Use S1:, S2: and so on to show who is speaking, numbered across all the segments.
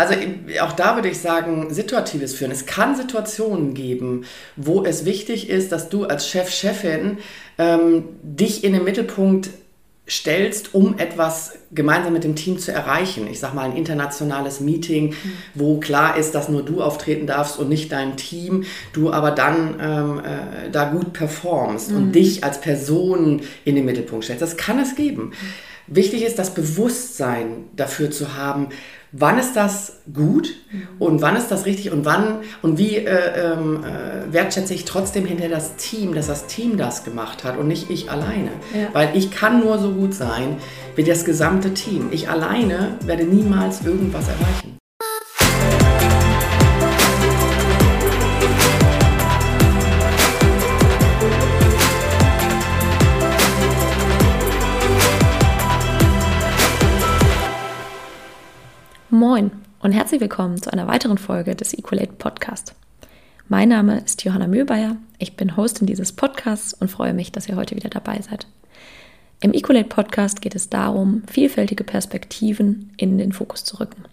S1: Also auch da würde ich sagen, situatives Führen. Es kann Situationen geben, wo es wichtig ist, dass du als Chef, Chefin ähm, dich in den Mittelpunkt stellst, um etwas gemeinsam mit dem Team zu erreichen. Ich sage mal ein internationales Meeting, wo klar ist, dass nur du auftreten darfst und nicht dein Team, du aber dann ähm, äh, da gut performst mhm. und dich als Person in den Mittelpunkt stellst. Das kann es geben. Wichtig ist, das Bewusstsein dafür zu haben, wann ist das gut mhm. und wann ist das richtig und wann und wie äh, ähm, äh, wertschätze ich trotzdem hinter das Team, dass das Team das gemacht hat und nicht ich alleine. Ja. Weil ich kann nur so gut sein wie das gesamte Team. Ich alleine werde niemals irgendwas erreichen.
S2: Moin und herzlich willkommen zu einer weiteren Folge des Equalate Podcast. Mein Name ist Johanna Mühlbayer, ich bin Hostin dieses Podcasts und freue mich, dass ihr heute wieder dabei seid. Im Equalate Podcast geht es darum, vielfältige Perspektiven in den Fokus zu rücken.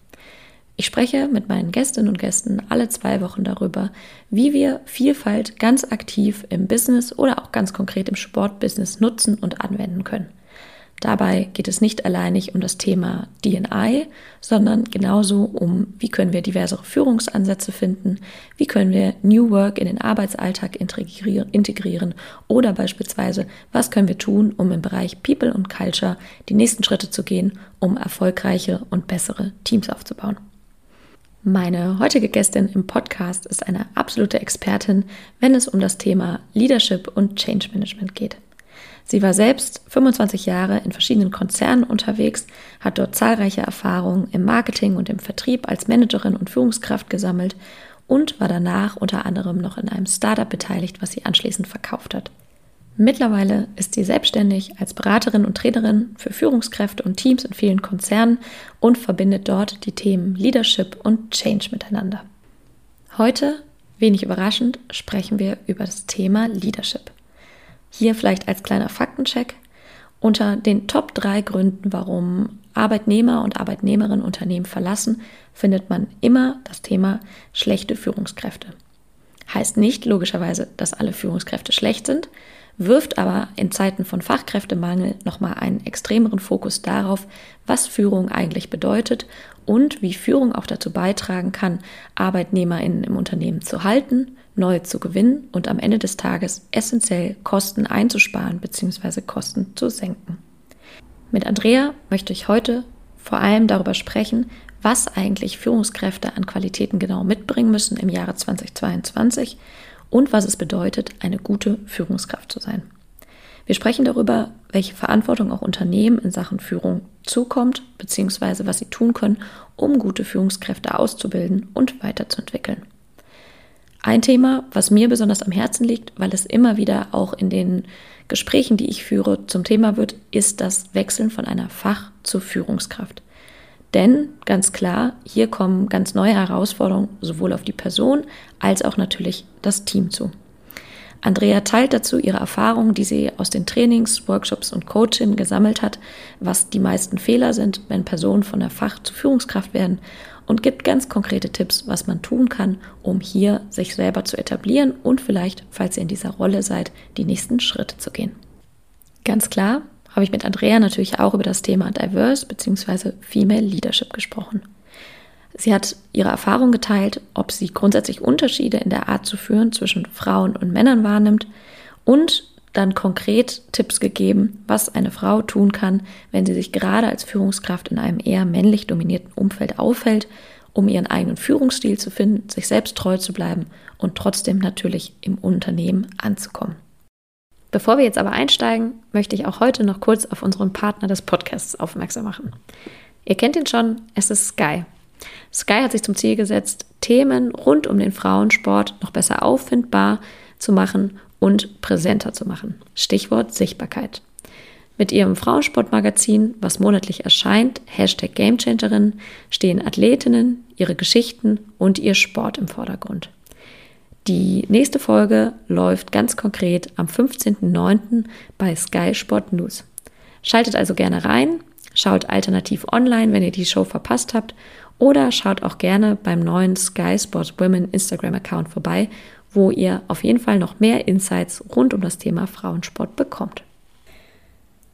S2: Ich spreche mit meinen Gästinnen und Gästen alle zwei Wochen darüber, wie wir Vielfalt ganz aktiv im Business oder auch ganz konkret im Sportbusiness nutzen und anwenden können. Dabei geht es nicht alleinig um das Thema DNI, sondern genauso um, wie können wir diversere Führungsansätze finden, wie können wir New Work in den Arbeitsalltag integrieren oder beispielsweise, was können wir tun, um im Bereich People und Culture die nächsten Schritte zu gehen, um erfolgreiche und bessere Teams aufzubauen. Meine heutige Gästin im Podcast ist eine absolute Expertin, wenn es um das Thema Leadership und Change Management geht. Sie war selbst 25 Jahre in verschiedenen Konzernen unterwegs, hat dort zahlreiche Erfahrungen im Marketing und im Vertrieb als Managerin und Führungskraft gesammelt und war danach unter anderem noch in einem Startup beteiligt, was sie anschließend verkauft hat. Mittlerweile ist sie selbstständig als Beraterin und Trainerin für Führungskräfte und Teams in vielen Konzernen und verbindet dort die Themen Leadership und Change miteinander. Heute, wenig überraschend, sprechen wir über das Thema Leadership. Hier vielleicht als kleiner Faktencheck. Unter den Top 3 Gründen, warum Arbeitnehmer und Arbeitnehmerinnen Unternehmen verlassen, findet man immer das Thema schlechte Führungskräfte. Heißt nicht logischerweise, dass alle Führungskräfte schlecht sind, wirft aber in Zeiten von Fachkräftemangel nochmal einen extremeren Fokus darauf, was Führung eigentlich bedeutet und wie Führung auch dazu beitragen kann, ArbeitnehmerInnen im Unternehmen zu halten, neue zu gewinnen und am Ende des Tages essentiell Kosten einzusparen bzw. Kosten zu senken. Mit Andrea möchte ich heute vor allem darüber sprechen, was eigentlich Führungskräfte an Qualitäten genau mitbringen müssen im Jahre 2022 und was es bedeutet, eine gute Führungskraft zu sein. Wir sprechen darüber, welche Verantwortung auch Unternehmen in Sachen Führung zukommt, beziehungsweise was sie tun können, um gute Führungskräfte auszubilden und weiterzuentwickeln. Ein Thema, was mir besonders am Herzen liegt, weil es immer wieder auch in den Gesprächen, die ich führe, zum Thema wird, ist das Wechseln von einer Fach- zur Führungskraft. Denn ganz klar, hier kommen ganz neue Herausforderungen sowohl auf die Person als auch natürlich das Team zu. Andrea teilt dazu ihre Erfahrungen, die sie aus den Trainings, Workshops und Coaching gesammelt hat, was die meisten Fehler sind, wenn Personen von der Fach- zur Führungskraft werden und gibt ganz konkrete Tipps, was man tun kann, um hier sich selber zu etablieren und vielleicht, falls ihr in dieser Rolle seid, die nächsten Schritte zu gehen. Ganz klar habe ich mit Andrea natürlich auch über das Thema Diverse bzw. Female Leadership gesprochen. Sie hat ihre Erfahrung geteilt, ob sie grundsätzlich Unterschiede in der Art zu führen zwischen Frauen und Männern wahrnimmt und dann konkret Tipps gegeben, was eine Frau tun kann, wenn sie sich gerade als Führungskraft in einem eher männlich dominierten Umfeld aufhält, um ihren eigenen Führungsstil zu finden, sich selbst treu zu bleiben und trotzdem natürlich im Unternehmen anzukommen. Bevor wir jetzt aber einsteigen, möchte ich auch heute noch kurz auf unseren Partner des Podcasts aufmerksam machen. Ihr kennt ihn schon, es ist Sky. Sky hat sich zum Ziel gesetzt, Themen rund um den Frauensport noch besser auffindbar zu machen und präsenter zu machen. Stichwort Sichtbarkeit. Mit ihrem Frauensportmagazin, was monatlich erscheint, Hashtag Gamechangerin, stehen Athletinnen, ihre Geschichten und ihr Sport im Vordergrund. Die nächste Folge läuft ganz konkret am 15.09. bei Sky Sport News. Schaltet also gerne rein, schaut alternativ online, wenn ihr die Show verpasst habt oder schaut auch gerne beim neuen Sky Sports Women Instagram-Account vorbei, wo ihr auf jeden Fall noch mehr Insights rund um das Thema Frauensport bekommt.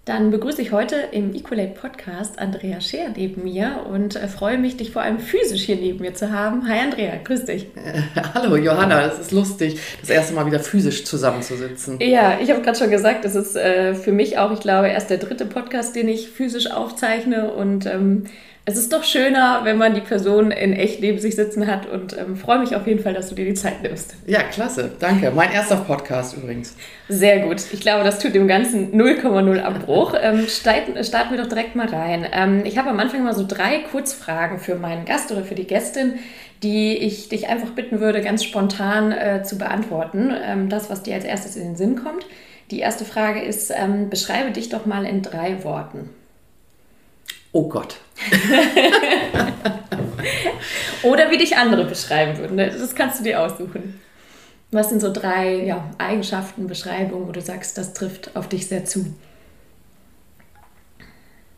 S2: Dann begrüße ich heute im Equalate Podcast Andrea Scheer neben mir und äh, freue mich, dich vor allem physisch hier neben mir zu haben. Hi Andrea, grüß dich.
S1: Äh, hallo Johanna, es ist lustig, das erste Mal wieder physisch zusammenzusitzen.
S2: Ja, ich habe gerade schon gesagt, es ist äh, für mich auch, ich glaube, erst der dritte Podcast, den ich physisch aufzeichne und ähm, es ist doch schöner, wenn man die Person in echt neben sich sitzen hat und ähm, freue mich auf jeden Fall, dass du dir die Zeit nimmst.
S1: Ja, klasse, danke. Mein erster Podcast übrigens.
S2: Sehr gut. Ich glaube, das tut dem Ganzen 0,0 Abbruch. ähm, starten, starten wir doch direkt mal rein. Ähm, ich habe am Anfang mal so drei Kurzfragen für meinen Gast oder für die Gästin, die ich dich einfach bitten würde, ganz spontan äh, zu beantworten. Ähm, das, was dir als erstes in den Sinn kommt. Die erste Frage ist, ähm, beschreibe dich doch mal in drei Worten.
S1: Oh Gott.
S2: Oder wie dich andere beschreiben würden. Das kannst du dir aussuchen. Was sind so drei ja, Eigenschaften, Beschreibungen, wo du sagst, das trifft auf dich sehr zu?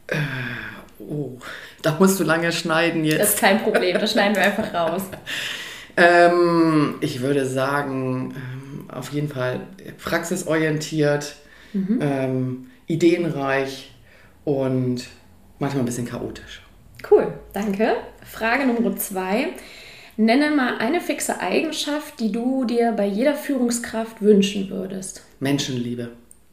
S1: Äh, oh, da musst du lange schneiden jetzt.
S2: Das ist kein Problem, das schneiden wir einfach raus.
S1: ähm, ich würde sagen, ähm, auf jeden Fall praxisorientiert, mhm. ähm, ideenreich und manchmal ein bisschen chaotisch.
S2: Cool, danke. Frage Nummer zwei. Nenne mal eine fixe Eigenschaft, die du dir bei jeder Führungskraft wünschen würdest.
S1: Menschenliebe.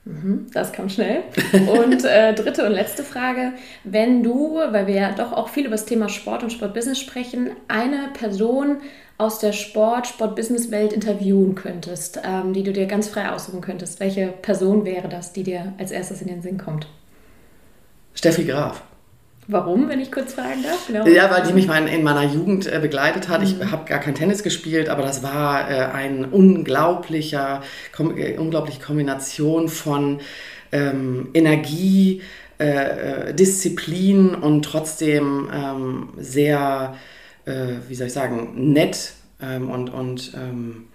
S2: Mhm, das kam schnell. Und äh, dritte und letzte Frage. Wenn du, weil wir ja doch auch viel über das Thema Sport und Sportbusiness sprechen, eine Person aus der Sport, Sport-Business-Welt interviewen könntest, ähm, die du dir ganz frei aussuchen könntest, welche Person wäre das, die dir als erstes in den Sinn kommt?
S1: Steffi Graf.
S2: Warum, wenn ich kurz fragen darf?
S1: Genau. Ja, weil die mich in meiner Jugend äh, begleitet hat. Ich mhm. habe gar kein Tennis gespielt, aber das war äh, ein unglaublicher, äh, unglaubliche Kombination von ähm, Energie, äh, Disziplin und trotzdem ähm, sehr, äh, wie soll ich sagen, nett ähm, und, und ähm,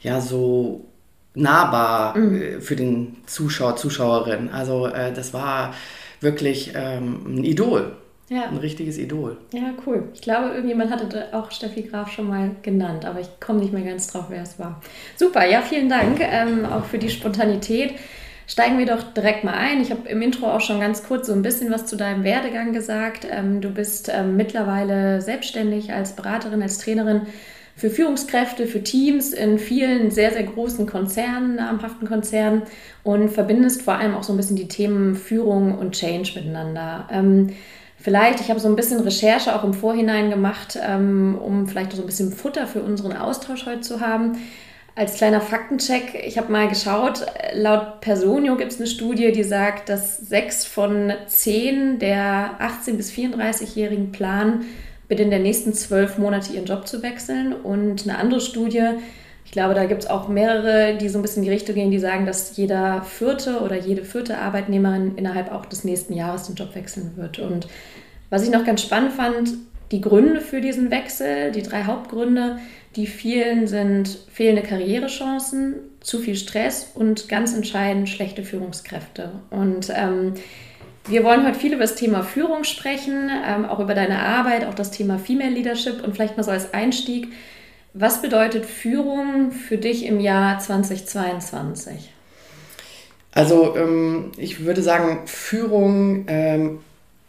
S1: ja, so nahbar mhm. für den Zuschauer, Zuschauerin. Also das war wirklich ähm, ein Idol. Ja. Ein richtiges Idol.
S2: Ja, cool. Ich glaube, irgendjemand hatte auch Steffi Graf schon mal genannt, aber ich komme nicht mehr ganz drauf, wer es war. Super, ja, vielen Dank ähm, auch für die Spontanität. Steigen wir doch direkt mal ein. Ich habe im Intro auch schon ganz kurz so ein bisschen was zu deinem Werdegang gesagt. Ähm, du bist ähm, mittlerweile selbstständig als Beraterin, als Trainerin für Führungskräfte, für Teams in vielen sehr, sehr großen Konzernen, namhaften Konzernen und verbindest vor allem auch so ein bisschen die Themen Führung und Change miteinander. Ähm, vielleicht, ich habe so ein bisschen Recherche auch im Vorhinein gemacht, ähm, um vielleicht so ein bisschen Futter für unseren Austausch heute zu haben. Als kleiner Faktencheck, ich habe mal geschaut, laut Personio gibt es eine Studie, die sagt, dass sechs von zehn der 18- bis 34-Jährigen planen, binnen der nächsten zwölf Monate ihren Job zu wechseln. Und eine andere Studie, ich glaube, da gibt es auch mehrere, die so ein bisschen in die Richtung gehen, die sagen, dass jeder vierte oder jede vierte Arbeitnehmerin innerhalb auch des nächsten Jahres den Job wechseln wird. Und was ich noch ganz spannend fand, die Gründe für diesen Wechsel, die drei Hauptgründe, die vielen sind fehlende Karrierechancen, zu viel Stress und ganz entscheidend schlechte Führungskräfte. Und ähm, wir wollen heute viel über das Thema Führung sprechen, ähm, auch über deine Arbeit, auch das Thema Female Leadership und vielleicht mal so als Einstieg. Was bedeutet Führung für dich im Jahr 2022?
S1: Also ähm, ich würde sagen, Führung ähm,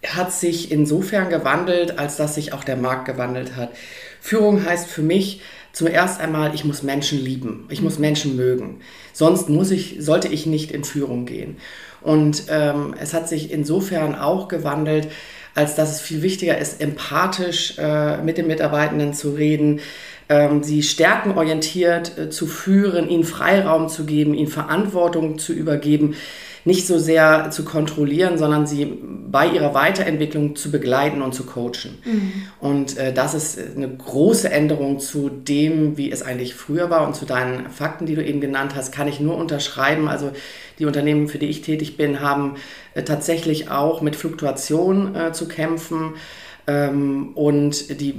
S1: hat sich insofern gewandelt, als dass sich auch der Markt gewandelt hat. Führung heißt für mich zuerst einmal, ich muss Menschen lieben, ich muss Menschen mögen. Sonst muss ich, sollte ich nicht in Führung gehen. Und ähm, es hat sich insofern auch gewandelt, als dass es viel wichtiger ist, empathisch äh, mit den Mitarbeitenden zu reden, ähm, sie stärkenorientiert äh, zu führen, ihnen Freiraum zu geben, ihnen Verantwortung zu übergeben nicht so sehr zu kontrollieren, sondern sie bei ihrer Weiterentwicklung zu begleiten und zu coachen. Mhm. Und äh, das ist eine große Änderung zu dem, wie es eigentlich früher war und zu deinen Fakten, die du eben genannt hast, kann ich nur unterschreiben. Also die Unternehmen, für die ich tätig bin, haben äh, tatsächlich auch mit Fluktuation äh, zu kämpfen. Ähm, und die,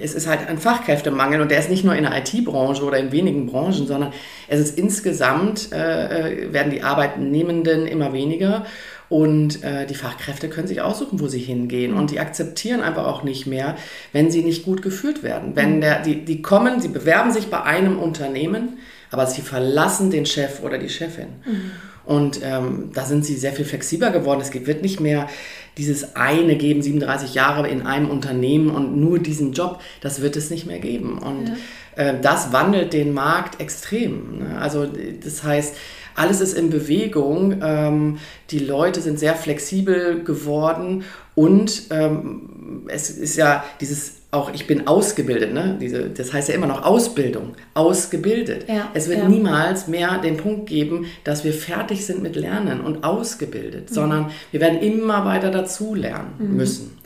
S1: es ist halt ein Fachkräftemangel und der ist nicht nur in der IT-Branche oder in wenigen Branchen, sondern es ist insgesamt, äh, äh, werden die Arbeitnehmenden immer weniger Und äh, die Fachkräfte können sich aussuchen, wo sie hingehen. Und die akzeptieren einfach auch nicht mehr, wenn sie nicht gut geführt werden. Wenn mhm. der, die, die kommen, sie bewerben sich bei einem Unternehmen, aber sie verlassen den Chef oder die Chefin. Mhm. Und ähm, da sind sie sehr viel flexibler geworden. Es wird nicht mehr dieses eine geben, 37 Jahre in einem Unternehmen und nur diesen Job. Das wird es nicht mehr geben. Und ja. äh, das wandelt den Markt extrem. Ne? Also das heißt, alles ist in Bewegung. Ähm, die Leute sind sehr flexibel geworden und ähm, es ist ja dieses auch ich bin ausgebildet, ne? Diese, das heißt ja immer noch Ausbildung, ausgebildet. Ja, es wird ja. niemals mehr den Punkt geben, dass wir fertig sind mit Lernen und ausgebildet, mhm. sondern wir werden immer weiter dazu lernen mhm. müssen.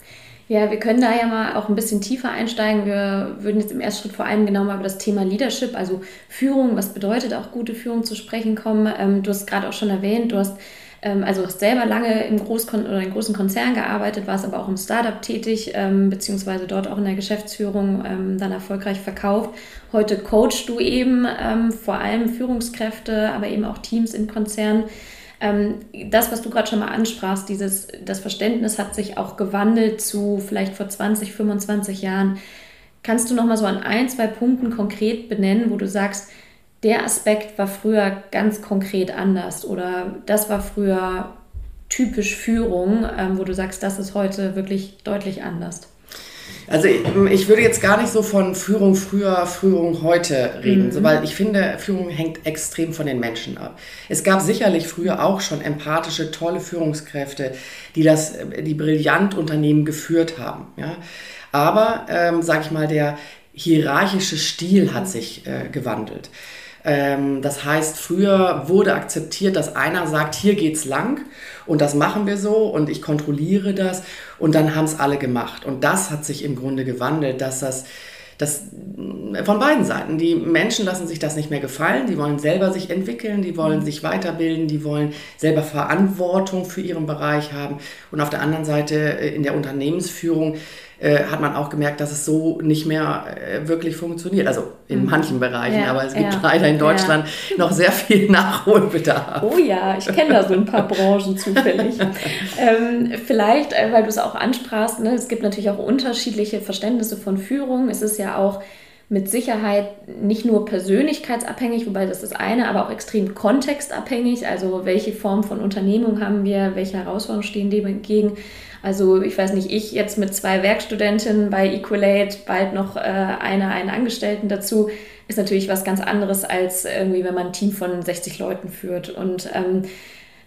S2: Ja, wir können da ja mal auch ein bisschen tiefer einsteigen. Wir würden jetzt im ersten Schritt vor allem genau mal über das Thema Leadership, also Führung, was bedeutet auch gute Führung zu sprechen kommen. Ähm, du hast gerade auch schon erwähnt, du hast also hast selber lange im Großkon oder in großen Konzernen gearbeitet, warst aber auch im Startup tätig, ähm, beziehungsweise dort auch in der Geschäftsführung ähm, dann erfolgreich verkauft. Heute coachst du eben ähm, vor allem Führungskräfte, aber eben auch Teams in Konzernen. Ähm, das, was du gerade schon mal ansprachst, dieses, das Verständnis hat sich auch gewandelt zu vielleicht vor 20, 25 Jahren. Kannst du noch mal so an ein, zwei Punkten konkret benennen, wo du sagst, der Aspekt war früher ganz konkret anders oder das war früher typisch Führung, ähm, wo du sagst, das ist heute wirklich deutlich anders?
S1: Also ich, ich, würde jetzt gar nicht so von Führung früher, Führung heute reden, mhm. so, weil ich finde, Führung hängt extrem von den Menschen ab. Es gab sicherlich früher auch schon empathische, tolle Führungskräfte, die das, die brillant Unternehmen geführt haben. Ja? Aber, ähm, sag ich mal, der hierarchische Stil hat sich äh, gewandelt. Ähm, das heißt, früher wurde akzeptiert, dass einer sagt, hier geht's lang und das machen wir so und ich kontrolliere das und dann haben es alle gemacht. Und das hat sich im Grunde gewandelt, dass das das von beiden Seiten. Die Menschen lassen sich das nicht mehr gefallen, die wollen selber sich entwickeln, die wollen sich weiterbilden, die wollen selber Verantwortung für ihren Bereich haben. Und auf der anderen Seite äh, in der Unternehmensführung äh, hat man auch gemerkt, dass es so nicht mehr äh, wirklich funktioniert. Also in mhm. manchen Bereichen, ja, aber es gibt ja, leider in Deutschland ja. noch sehr viel Nachholbedarf.
S2: Oh ja, ich kenne da so ein paar Branchen zufällig. ähm, vielleicht, äh, weil du es auch ansprachst, ne, es gibt natürlich auch unterschiedliche Verständnisse von Führung. Es ist ja auch mit Sicherheit nicht nur persönlichkeitsabhängig, wobei das ist eine, aber auch extrem kontextabhängig. Also welche Form von Unternehmung haben wir, welche Herausforderungen stehen dem entgegen. Also ich weiß nicht, ich jetzt mit zwei Werkstudentinnen bei Equalate, bald noch äh, eine, einen Angestellten dazu, ist natürlich was ganz anderes, als irgendwie, wenn man ein Team von 60 Leuten führt. Und ähm,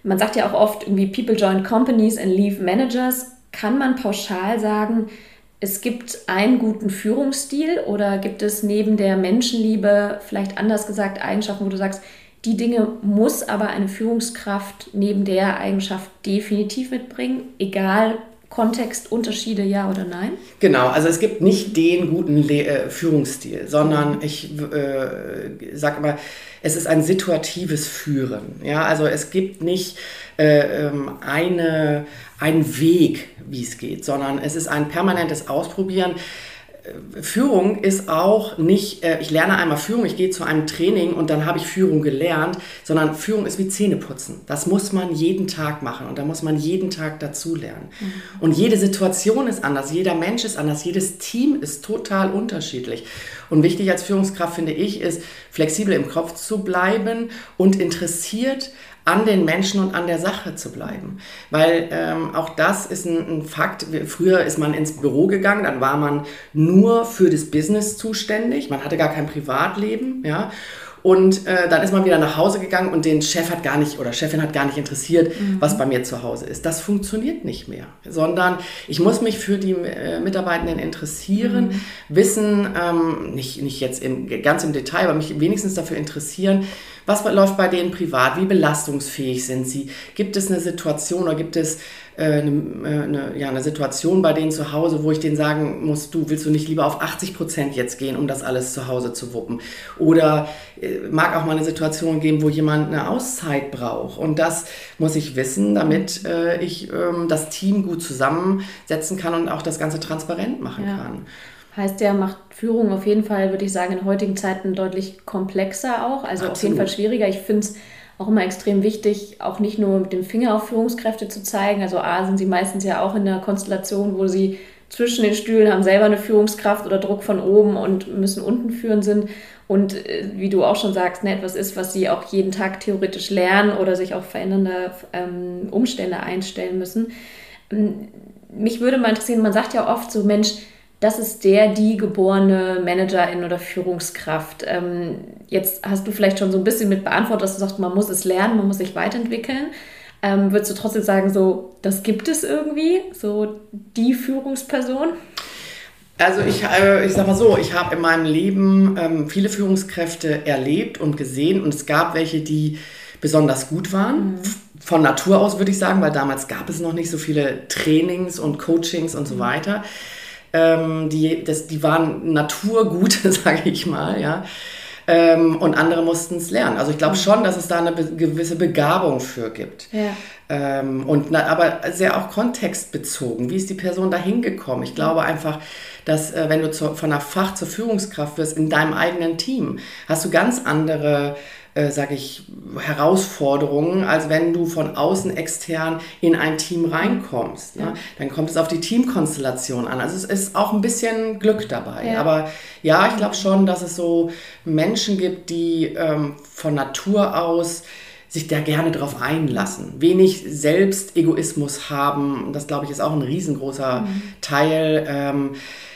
S2: man sagt ja auch oft irgendwie People join companies and leave managers. Kann man pauschal sagen, es gibt einen guten Führungsstil oder gibt es neben der Menschenliebe vielleicht anders gesagt Eigenschaften, wo du sagst, die Dinge muss aber eine Führungskraft neben der Eigenschaft definitiv mitbringen, egal Kontextunterschiede, ja oder nein?
S1: Genau, also es gibt nicht den guten Le äh, Führungsstil, sondern ich äh, sage immer, es ist ein situatives Führen. Ja, also es gibt nicht äh, ähm, eine, einen Weg, wie es geht, sondern es ist ein permanentes Ausprobieren. Führung ist auch nicht, äh, ich lerne einmal Führung, ich gehe zu einem Training und dann habe ich Führung gelernt, sondern Führung ist wie Zähneputzen. Das muss man jeden Tag machen und da muss man jeden Tag dazu lernen. Mhm. Und jede Situation ist anders, jeder Mensch ist anders, jedes Team ist total unterschiedlich. Und wichtig als Führungskraft finde ich, ist flexibel im Kopf zu bleiben und interessiert an den Menschen und an der Sache zu bleiben. Weil ähm, auch das ist ein, ein, Fakt. Früher ist man ins Büro gegangen, dann war man nur für das Business zuständig, man hatte gar kein Privatleben, ja. Und äh, dann ist man wieder nach Hause gegangen und den Chef hat gar nicht oder Chefin hat gar nicht interessiert, mhm. was bei mir zu Hause ist. Das funktioniert nicht mehr, sondern ich muss mich für die äh, Mitarbeitenden interessieren, mhm. wissen, ähm, nicht, nicht jetzt im, ganz im Detail, aber mich wenigstens dafür interessieren, was läuft bei denen privat? Wie belastungsfähig sind sie? Gibt es eine Situation oder gibt es äh, eine, äh, eine, ja, eine Situation bei denen zu Hause, wo ich denen sagen muss, du willst du nicht lieber auf 80 Prozent jetzt gehen, um das alles zu Hause zu wuppen? Oder äh, mag auch mal eine Situation geben, wo jemand eine Auszeit braucht. Und das muss ich wissen, damit äh, ich ähm, das Team gut zusammensetzen kann und auch das Ganze transparent machen ja. kann.
S2: Heißt ja, macht Führung auf jeden Fall, würde ich sagen, in heutigen Zeiten deutlich komplexer auch. Also Absolut. auf jeden Fall schwieriger. Ich finde es auch immer extrem wichtig, auch nicht nur mit dem Finger auf Führungskräfte zu zeigen. Also A sind sie meistens ja auch in der Konstellation, wo sie zwischen den Stühlen haben selber eine Führungskraft oder Druck von oben und müssen unten führen sind. Und äh, wie du auch schon sagst, ne, etwas ist, was sie auch jeden Tag theoretisch lernen oder sich auf verändernde ähm, Umstände einstellen müssen. Ähm, mich würde mal interessieren, man sagt ja oft so, Mensch, das ist der, die geborene Managerin oder Führungskraft. Ähm, jetzt hast du vielleicht schon so ein bisschen mit beantwortet, dass du sagst, man muss es lernen, man muss sich weiterentwickeln. Ähm, würdest du trotzdem sagen, so, das gibt es irgendwie, so die Führungsperson?
S1: Also ich, äh, ich sag mal so, ich habe in meinem Leben ähm, viele Führungskräfte erlebt und gesehen und es gab welche, die besonders gut waren. Mhm. Von Natur aus würde ich sagen, weil damals gab es noch nicht so viele Trainings und Coachings und so mhm. Ähm, die, das, die waren naturgute, sage ich mal, ja. Ähm, und andere mussten es lernen. Also ich glaube mhm. schon, dass es da eine gewisse Begabung für gibt. Ja. Ähm, und na, aber sehr auch kontextbezogen. Wie ist die Person da hingekommen? Ich glaube einfach, dass äh, wenn du zu, von einer Fach zur Führungskraft wirst in deinem eigenen Team, hast du ganz andere äh, sage ich, Herausforderungen, als wenn du von außen extern in ein Team reinkommst. Ne? Ja. Dann kommt es auf die Teamkonstellation an. Also es ist auch ein bisschen Glück dabei. Ja. Aber ja, ich glaube schon, dass es so Menschen gibt, die ähm, von Natur aus sich da gerne drauf einlassen, wenig Selbstegoismus haben. Das, glaube ich, ist auch ein riesengroßer mhm. Teil. Ähm,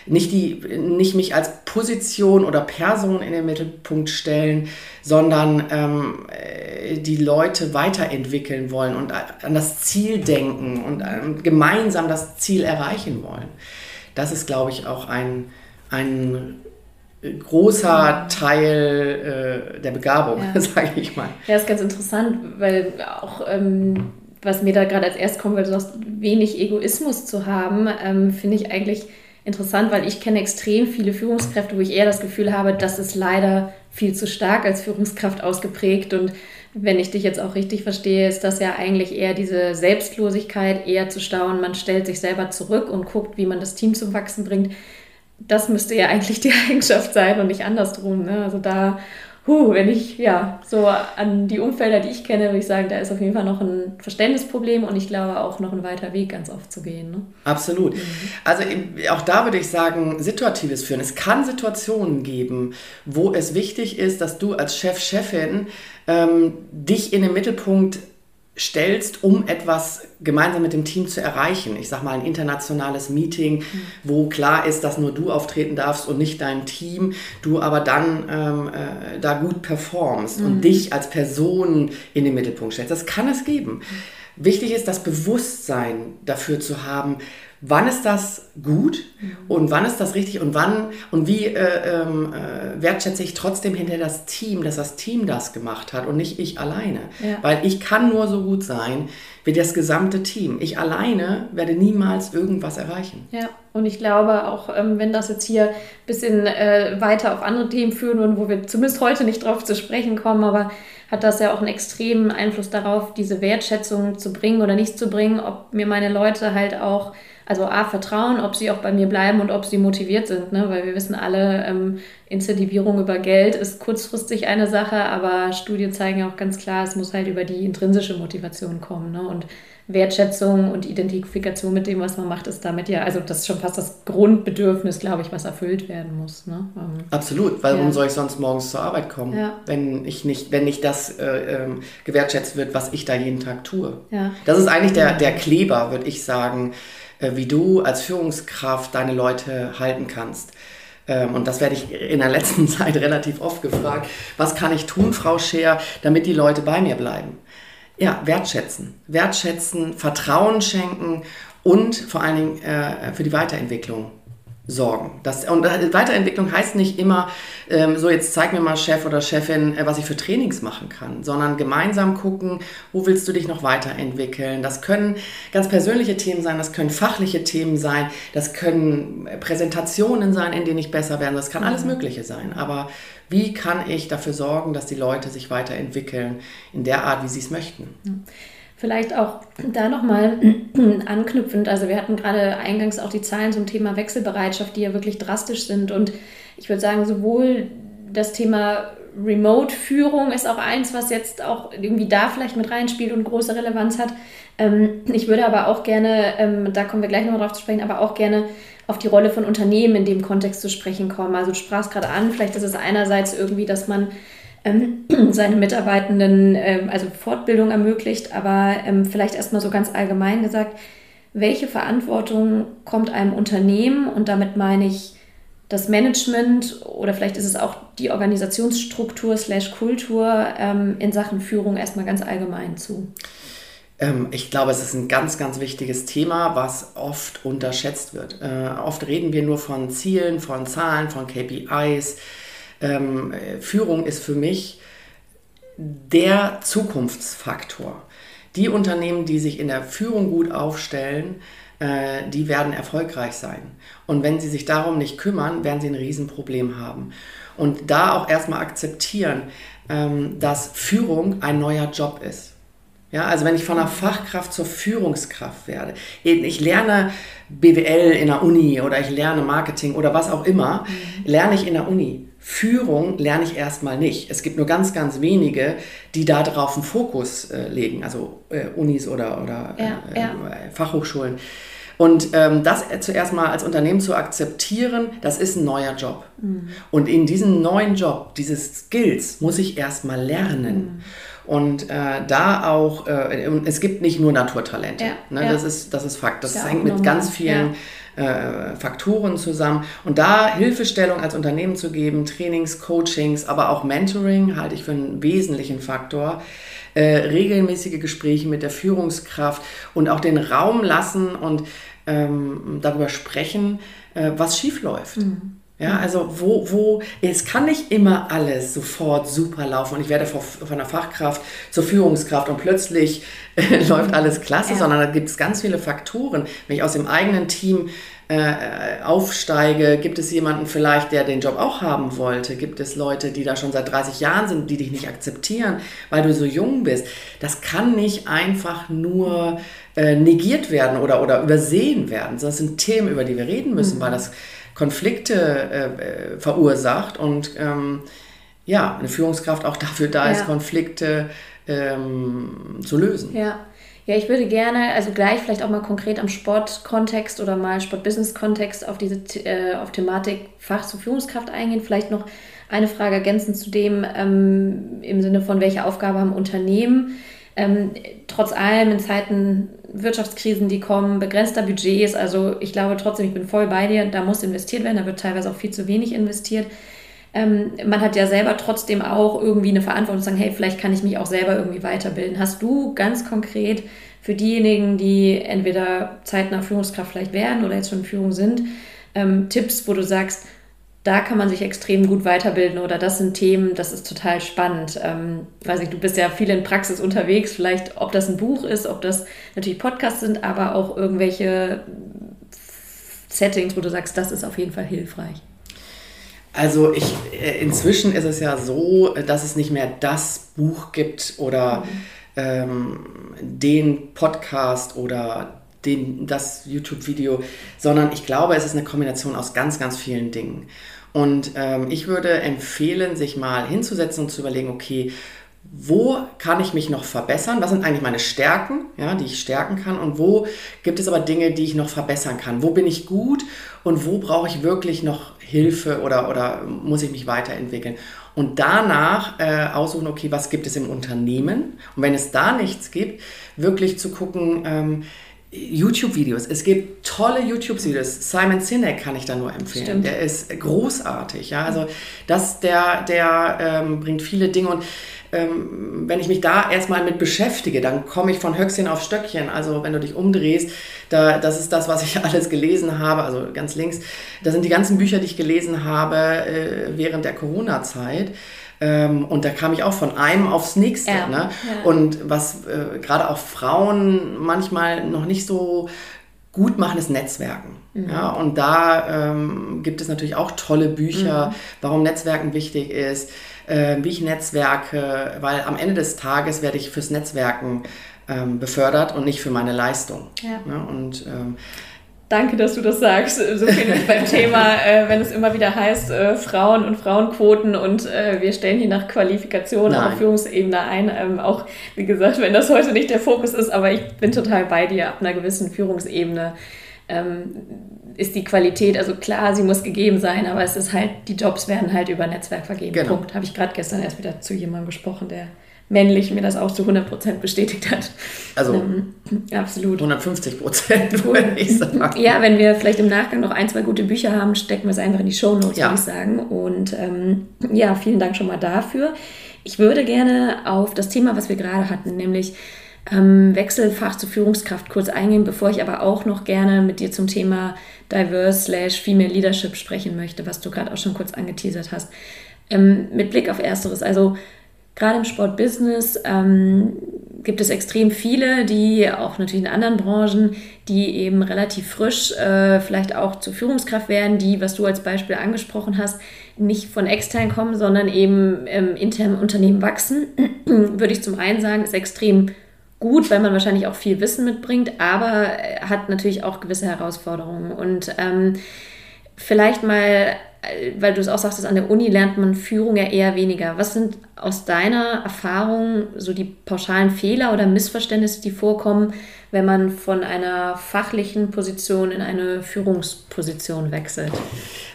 S1: nicht, die, nicht mich als Position oder Person in den Mittelpunkt stellen, sondern ähm, äh, die Leute weiterentwickeln wollen und an das Ziel denken und ähm, gemeinsam das Ziel erreichen wollen. Das ist, glaube ich, auch ein, ein großer Teil äh, der Begabung, ja. sage ich mal.
S2: Ja, ist ganz interessant, weil auch ähm, was mir da gerade als erstes kommt, weil du sagst, wenig Egoismus zu haben, ähm, finde ich eigentlich interessant, weil ich kenne extrem viele Führungskräfte, wo ich eher das Gefühl habe, das ist leider viel zu stark als Führungskraft ausgeprägt und wenn ich dich jetzt auch richtig verstehe, ist das ja eigentlich eher diese Selbstlosigkeit, eher zu staunen, man stellt sich selber zurück und guckt, wie man das Team zum Wachsen bringt. Das müsste ja eigentlich die Eigenschaft sein und nicht andersrum. Ne? Also da huh, wenn ich ja so an die Umfelder, die ich kenne, würde ich sagen, da ist auf jeden Fall noch ein Verständnisproblem und ich glaube auch noch ein weiter Weg ganz oft zu gehen. Ne?
S1: Absolut. Mhm. Also auch da würde ich sagen, situatives Führen. Es kann Situationen geben, wo es wichtig ist, dass du als Chef, Chefin ähm, dich in den Mittelpunkt stellst, um etwas gemeinsam mit dem Team zu erreichen. Ich sage mal ein internationales Meeting, mhm. wo klar ist, dass nur du auftreten darfst und nicht dein Team, du aber dann ähm, äh, da gut performst mhm. und dich als Person in den Mittelpunkt stellst. Das kann es geben. Mhm. Wichtig ist, das Bewusstsein dafür zu haben, wann ist das gut mhm. und wann ist das richtig und wann und wie äh, ähm, äh, wertschätze ich trotzdem hinter das Team, dass das Team das gemacht hat und nicht ich alleine. Ja. Weil ich kann nur so gut sein wie das gesamte Team. Ich alleine werde niemals irgendwas erreichen.
S2: Ja, und ich glaube auch, ähm, wenn das jetzt hier ein bisschen äh, weiter auf andere Themen führen würden, wo wir zumindest heute nicht drauf zu sprechen kommen, aber hat das ja auch einen extremen Einfluss darauf, diese Wertschätzung zu bringen oder nicht zu bringen, ob mir meine Leute halt auch also A, Vertrauen, ob sie auch bei mir bleiben und ob sie motiviert sind, ne? weil wir wissen alle, ähm, Incentivierung über Geld ist kurzfristig eine Sache, aber Studien zeigen ja auch ganz klar, es muss halt über die intrinsische Motivation kommen. Ne? Und Wertschätzung und Identifikation mit dem, was man macht, ist damit ja, also das ist schon fast das Grundbedürfnis, glaube ich, was erfüllt werden muss. Ne?
S1: Ähm, Absolut, weil ja. warum soll ich sonst morgens zur Arbeit kommen, ja. wenn ich nicht, wenn nicht das äh, ähm, gewertschätzt wird, was ich da jeden Tag tue. Ja. Das ist eigentlich der, der Kleber, würde ich sagen, wie du als Führungskraft deine Leute halten kannst. Ähm, und das werde ich in der letzten Zeit relativ oft gefragt. Was kann ich tun, Frau Scheer, damit die Leute bei mir bleiben? Ja, wertschätzen. Wertschätzen, Vertrauen schenken und vor allen Dingen äh, für die Weiterentwicklung sorgen. Das, und Weiterentwicklung heißt nicht immer, ähm, so jetzt zeig mir mal Chef oder Chefin, äh, was ich für Trainings machen kann, sondern gemeinsam gucken, wo willst du dich noch weiterentwickeln. Das können ganz persönliche Themen sein, das können fachliche Themen sein, das können Präsentationen sein, in denen ich besser werde, das kann alles mhm. Mögliche sein. Aber wie kann ich dafür sorgen, dass die Leute sich weiterentwickeln in der Art, wie sie es möchten?
S2: Vielleicht auch da nochmal anknüpfend. Also wir hatten gerade eingangs auch die Zahlen zum Thema Wechselbereitschaft, die ja wirklich drastisch sind. Und ich würde sagen, sowohl das Thema Remote-Führung ist auch eins, was jetzt auch irgendwie da vielleicht mit reinspielt und große Relevanz hat. Ähm, ich würde aber auch gerne, ähm, da kommen wir gleich nochmal drauf zu sprechen, aber auch gerne auf die Rolle von Unternehmen in dem Kontext zu sprechen kommen. Also du sprachst gerade an, vielleicht ist es einerseits irgendwie, dass man ähm, seine Mitarbeitenden ähm, also Fortbildung ermöglicht, aber ähm, vielleicht erstmal so ganz allgemein gesagt, welche Verantwortung kommt einem Unternehmen und damit meine ich das Management oder vielleicht ist es auch die Organisationsstruktur slash Kultur ähm, in Sachen Führung erstmal ganz allgemein zu?
S1: Ähm, ich glaube, es ist ein ganz, ganz wichtiges Thema, was oft unterschätzt wird. Äh, oft reden wir nur von Zielen, von Zahlen, von KPIs. Ähm, Führung ist für mich der Zukunftsfaktor. Die Unternehmen, die sich in der Führung gut aufstellen, äh, die werden erfolgreich sein. Und wenn sie sich darum nicht kümmern, werden sie ein Riesenproblem haben. Und da auch erstmal akzeptieren, ähm, dass Führung ein neuer Job ist. Ja, also wenn ich von einer Fachkraft zur Führungskraft werde, ich lerne BWL in der Uni oder ich lerne Marketing oder was auch immer, mhm. lerne ich in der Uni. Führung lerne ich erstmal nicht. Es gibt nur ganz, ganz wenige, die da drauf einen Fokus äh, legen, also äh, Unis oder, oder ja, äh, ja. Äh, Fachhochschulen. Und ähm, das zuerst mal als Unternehmen zu akzeptieren, das ist ein neuer Job. Mhm. Und in diesem neuen Job, diese Skills, muss ich erst mal lernen. Mhm. Und äh, da auch, äh, es gibt nicht nur Naturtalente. Ja, ne? Das, ist, das ist Fakt. Das hängt mit ganz vielen äh, Faktoren zusammen. Und da Hilfestellung als Unternehmen zu geben, Trainings, Coachings, aber auch Mentoring halte ich für einen wesentlichen Faktor. Äh, regelmäßige Gespräche mit der Führungskraft und auch den Raum lassen und ähm, darüber sprechen, äh, was schief läuft. Mhm. Ja, also wo, wo, es kann nicht immer alles sofort super laufen und ich werde von der Fachkraft zur Führungskraft und plötzlich äh, läuft alles klasse, ja. sondern da gibt es ganz viele Faktoren. Wenn ich aus dem eigenen Team äh, aufsteige, gibt es jemanden vielleicht, der den Job auch haben wollte? Gibt es Leute, die da schon seit 30 Jahren sind, die dich nicht akzeptieren, weil du so jung bist? Das kann nicht einfach nur äh, negiert werden oder, oder übersehen werden, sondern es sind Themen, über die wir reden müssen, mhm. weil das Konflikte äh, äh, verursacht und ähm, ja, eine Führungskraft auch dafür da ja. ist, Konflikte ähm, zu lösen.
S2: Ja. Ja, ich würde gerne, also gleich vielleicht auch mal konkret am Sportkontext oder mal Sport-Business-Kontext auf diese äh, auf Thematik Fach zur Führungskraft eingehen. Vielleicht noch eine Frage ergänzend zu dem ähm, im Sinne von, welche Aufgabe haben Unternehmen? Ähm, trotz allem in Zeiten Wirtschaftskrisen, die kommen, begrenzter Budgets. Also ich glaube trotzdem, ich bin voll bei dir, da muss investiert werden, da wird teilweise auch viel zu wenig investiert. Ähm, man hat ja selber trotzdem auch irgendwie eine Verantwortung zu sagen, hey, vielleicht kann ich mich auch selber irgendwie weiterbilden. Hast du ganz konkret für diejenigen, die entweder zeitnah Führungskraft vielleicht werden oder jetzt schon in Führung sind, ähm, Tipps, wo du sagst, da kann man sich extrem gut weiterbilden oder das sind Themen, das ist total spannend. Ähm, weiß ich, du bist ja viel in Praxis unterwegs, vielleicht ob das ein Buch ist, ob das natürlich Podcasts sind, aber auch irgendwelche Settings, wo du sagst, das ist auf jeden Fall hilfreich.
S1: Also ich, äh, inzwischen ist es ja so, dass es nicht mehr das Buch gibt oder mhm. ähm, den Podcast oder den, das YouTube-Video, sondern ich glaube, es ist eine Kombination aus ganz, ganz vielen Dingen. Und ähm, ich würde empfehlen, sich mal hinzusetzen und zu überlegen, okay, wo kann ich mich noch verbessern? Was sind eigentlich meine Stärken, ja, die ich stärken kann? Und wo gibt es aber Dinge, die ich noch verbessern kann? Wo bin ich gut und wo brauche ich wirklich noch Hilfe oder, oder muss ich mich weiterentwickeln? Und danach äh, aussuchen, okay, was gibt es im Unternehmen? Und wenn es da nichts gibt, wirklich zu gucken, ähm, YouTube-Videos. Es gibt tolle YouTube-Videos. Simon Sinek kann ich da nur empfehlen. Stimmt. Der ist großartig. Ja? Also das, der, der ähm, bringt viele Dinge und ähm, wenn ich mich da erstmal mit beschäftige, dann komme ich von Höchstchen auf Stöckchen. Also wenn du dich umdrehst, da, das ist das, was ich alles gelesen habe, also ganz links. Das sind die ganzen Bücher, die ich gelesen habe äh, während der Corona-Zeit. Ähm, und da kam ich auch von einem aufs nächste. Ja, ne? Ja. Und was äh, gerade auch Frauen manchmal noch nicht so gut machen, ist Netzwerken. Mhm. Ja, und da ähm, gibt es natürlich auch tolle Bücher, mhm. warum Netzwerken wichtig ist, äh, wie ich netzwerke, weil am Ende des Tages werde ich fürs Netzwerken ähm, befördert und nicht für meine Leistung. Ja. Ja, und ähm,
S2: Danke, dass du das sagst. So viel beim Thema, äh, wenn es immer wieder heißt, äh, Frauen und Frauenquoten und äh, wir stellen hier nach Qualifikation auf Führungsebene ein. Ähm, auch, wie gesagt, wenn das heute nicht der Fokus ist, aber ich bin total bei dir ab einer gewissen Führungsebene. Ähm, ist die Qualität, also klar, sie muss gegeben sein, aber es ist halt, die Jobs werden halt über Netzwerk vergeben. Genau. Punkt. Habe ich gerade gestern erst wieder zu jemandem gesprochen, der männlich mir das auch zu 100% bestätigt hat.
S1: Also ähm, absolut. 150 würde ich sagen.
S2: Ja, wenn wir vielleicht im Nachgang noch ein, zwei gute Bücher haben, stecken wir es einfach in die Show Notes, ja. würde ich sagen. Und ähm, ja, vielen Dank schon mal dafür. Ich würde gerne auf das Thema, was wir gerade hatten, nämlich ähm, Wechselfach zur Führungskraft kurz eingehen, bevor ich aber auch noch gerne mit dir zum Thema Diverse slash Female Leadership sprechen möchte, was du gerade auch schon kurz angeteasert hast. Ähm, mit Blick auf Ersteres, also Gerade im Sportbusiness ähm, gibt es extrem viele, die auch natürlich in anderen Branchen, die eben relativ frisch äh, vielleicht auch zur Führungskraft werden, die, was du als Beispiel angesprochen hast, nicht von extern kommen, sondern eben im Unternehmen wachsen. Würde ich zum einen sagen, ist extrem gut, weil man wahrscheinlich auch viel Wissen mitbringt, aber hat natürlich auch gewisse Herausforderungen. Und ähm, vielleicht mal weil du es auch sagst, an der Uni lernt man Führung ja eher weniger. Was sind aus deiner Erfahrung so die pauschalen Fehler oder Missverständnisse, die vorkommen, wenn man von einer fachlichen Position in eine Führungsposition wechselt?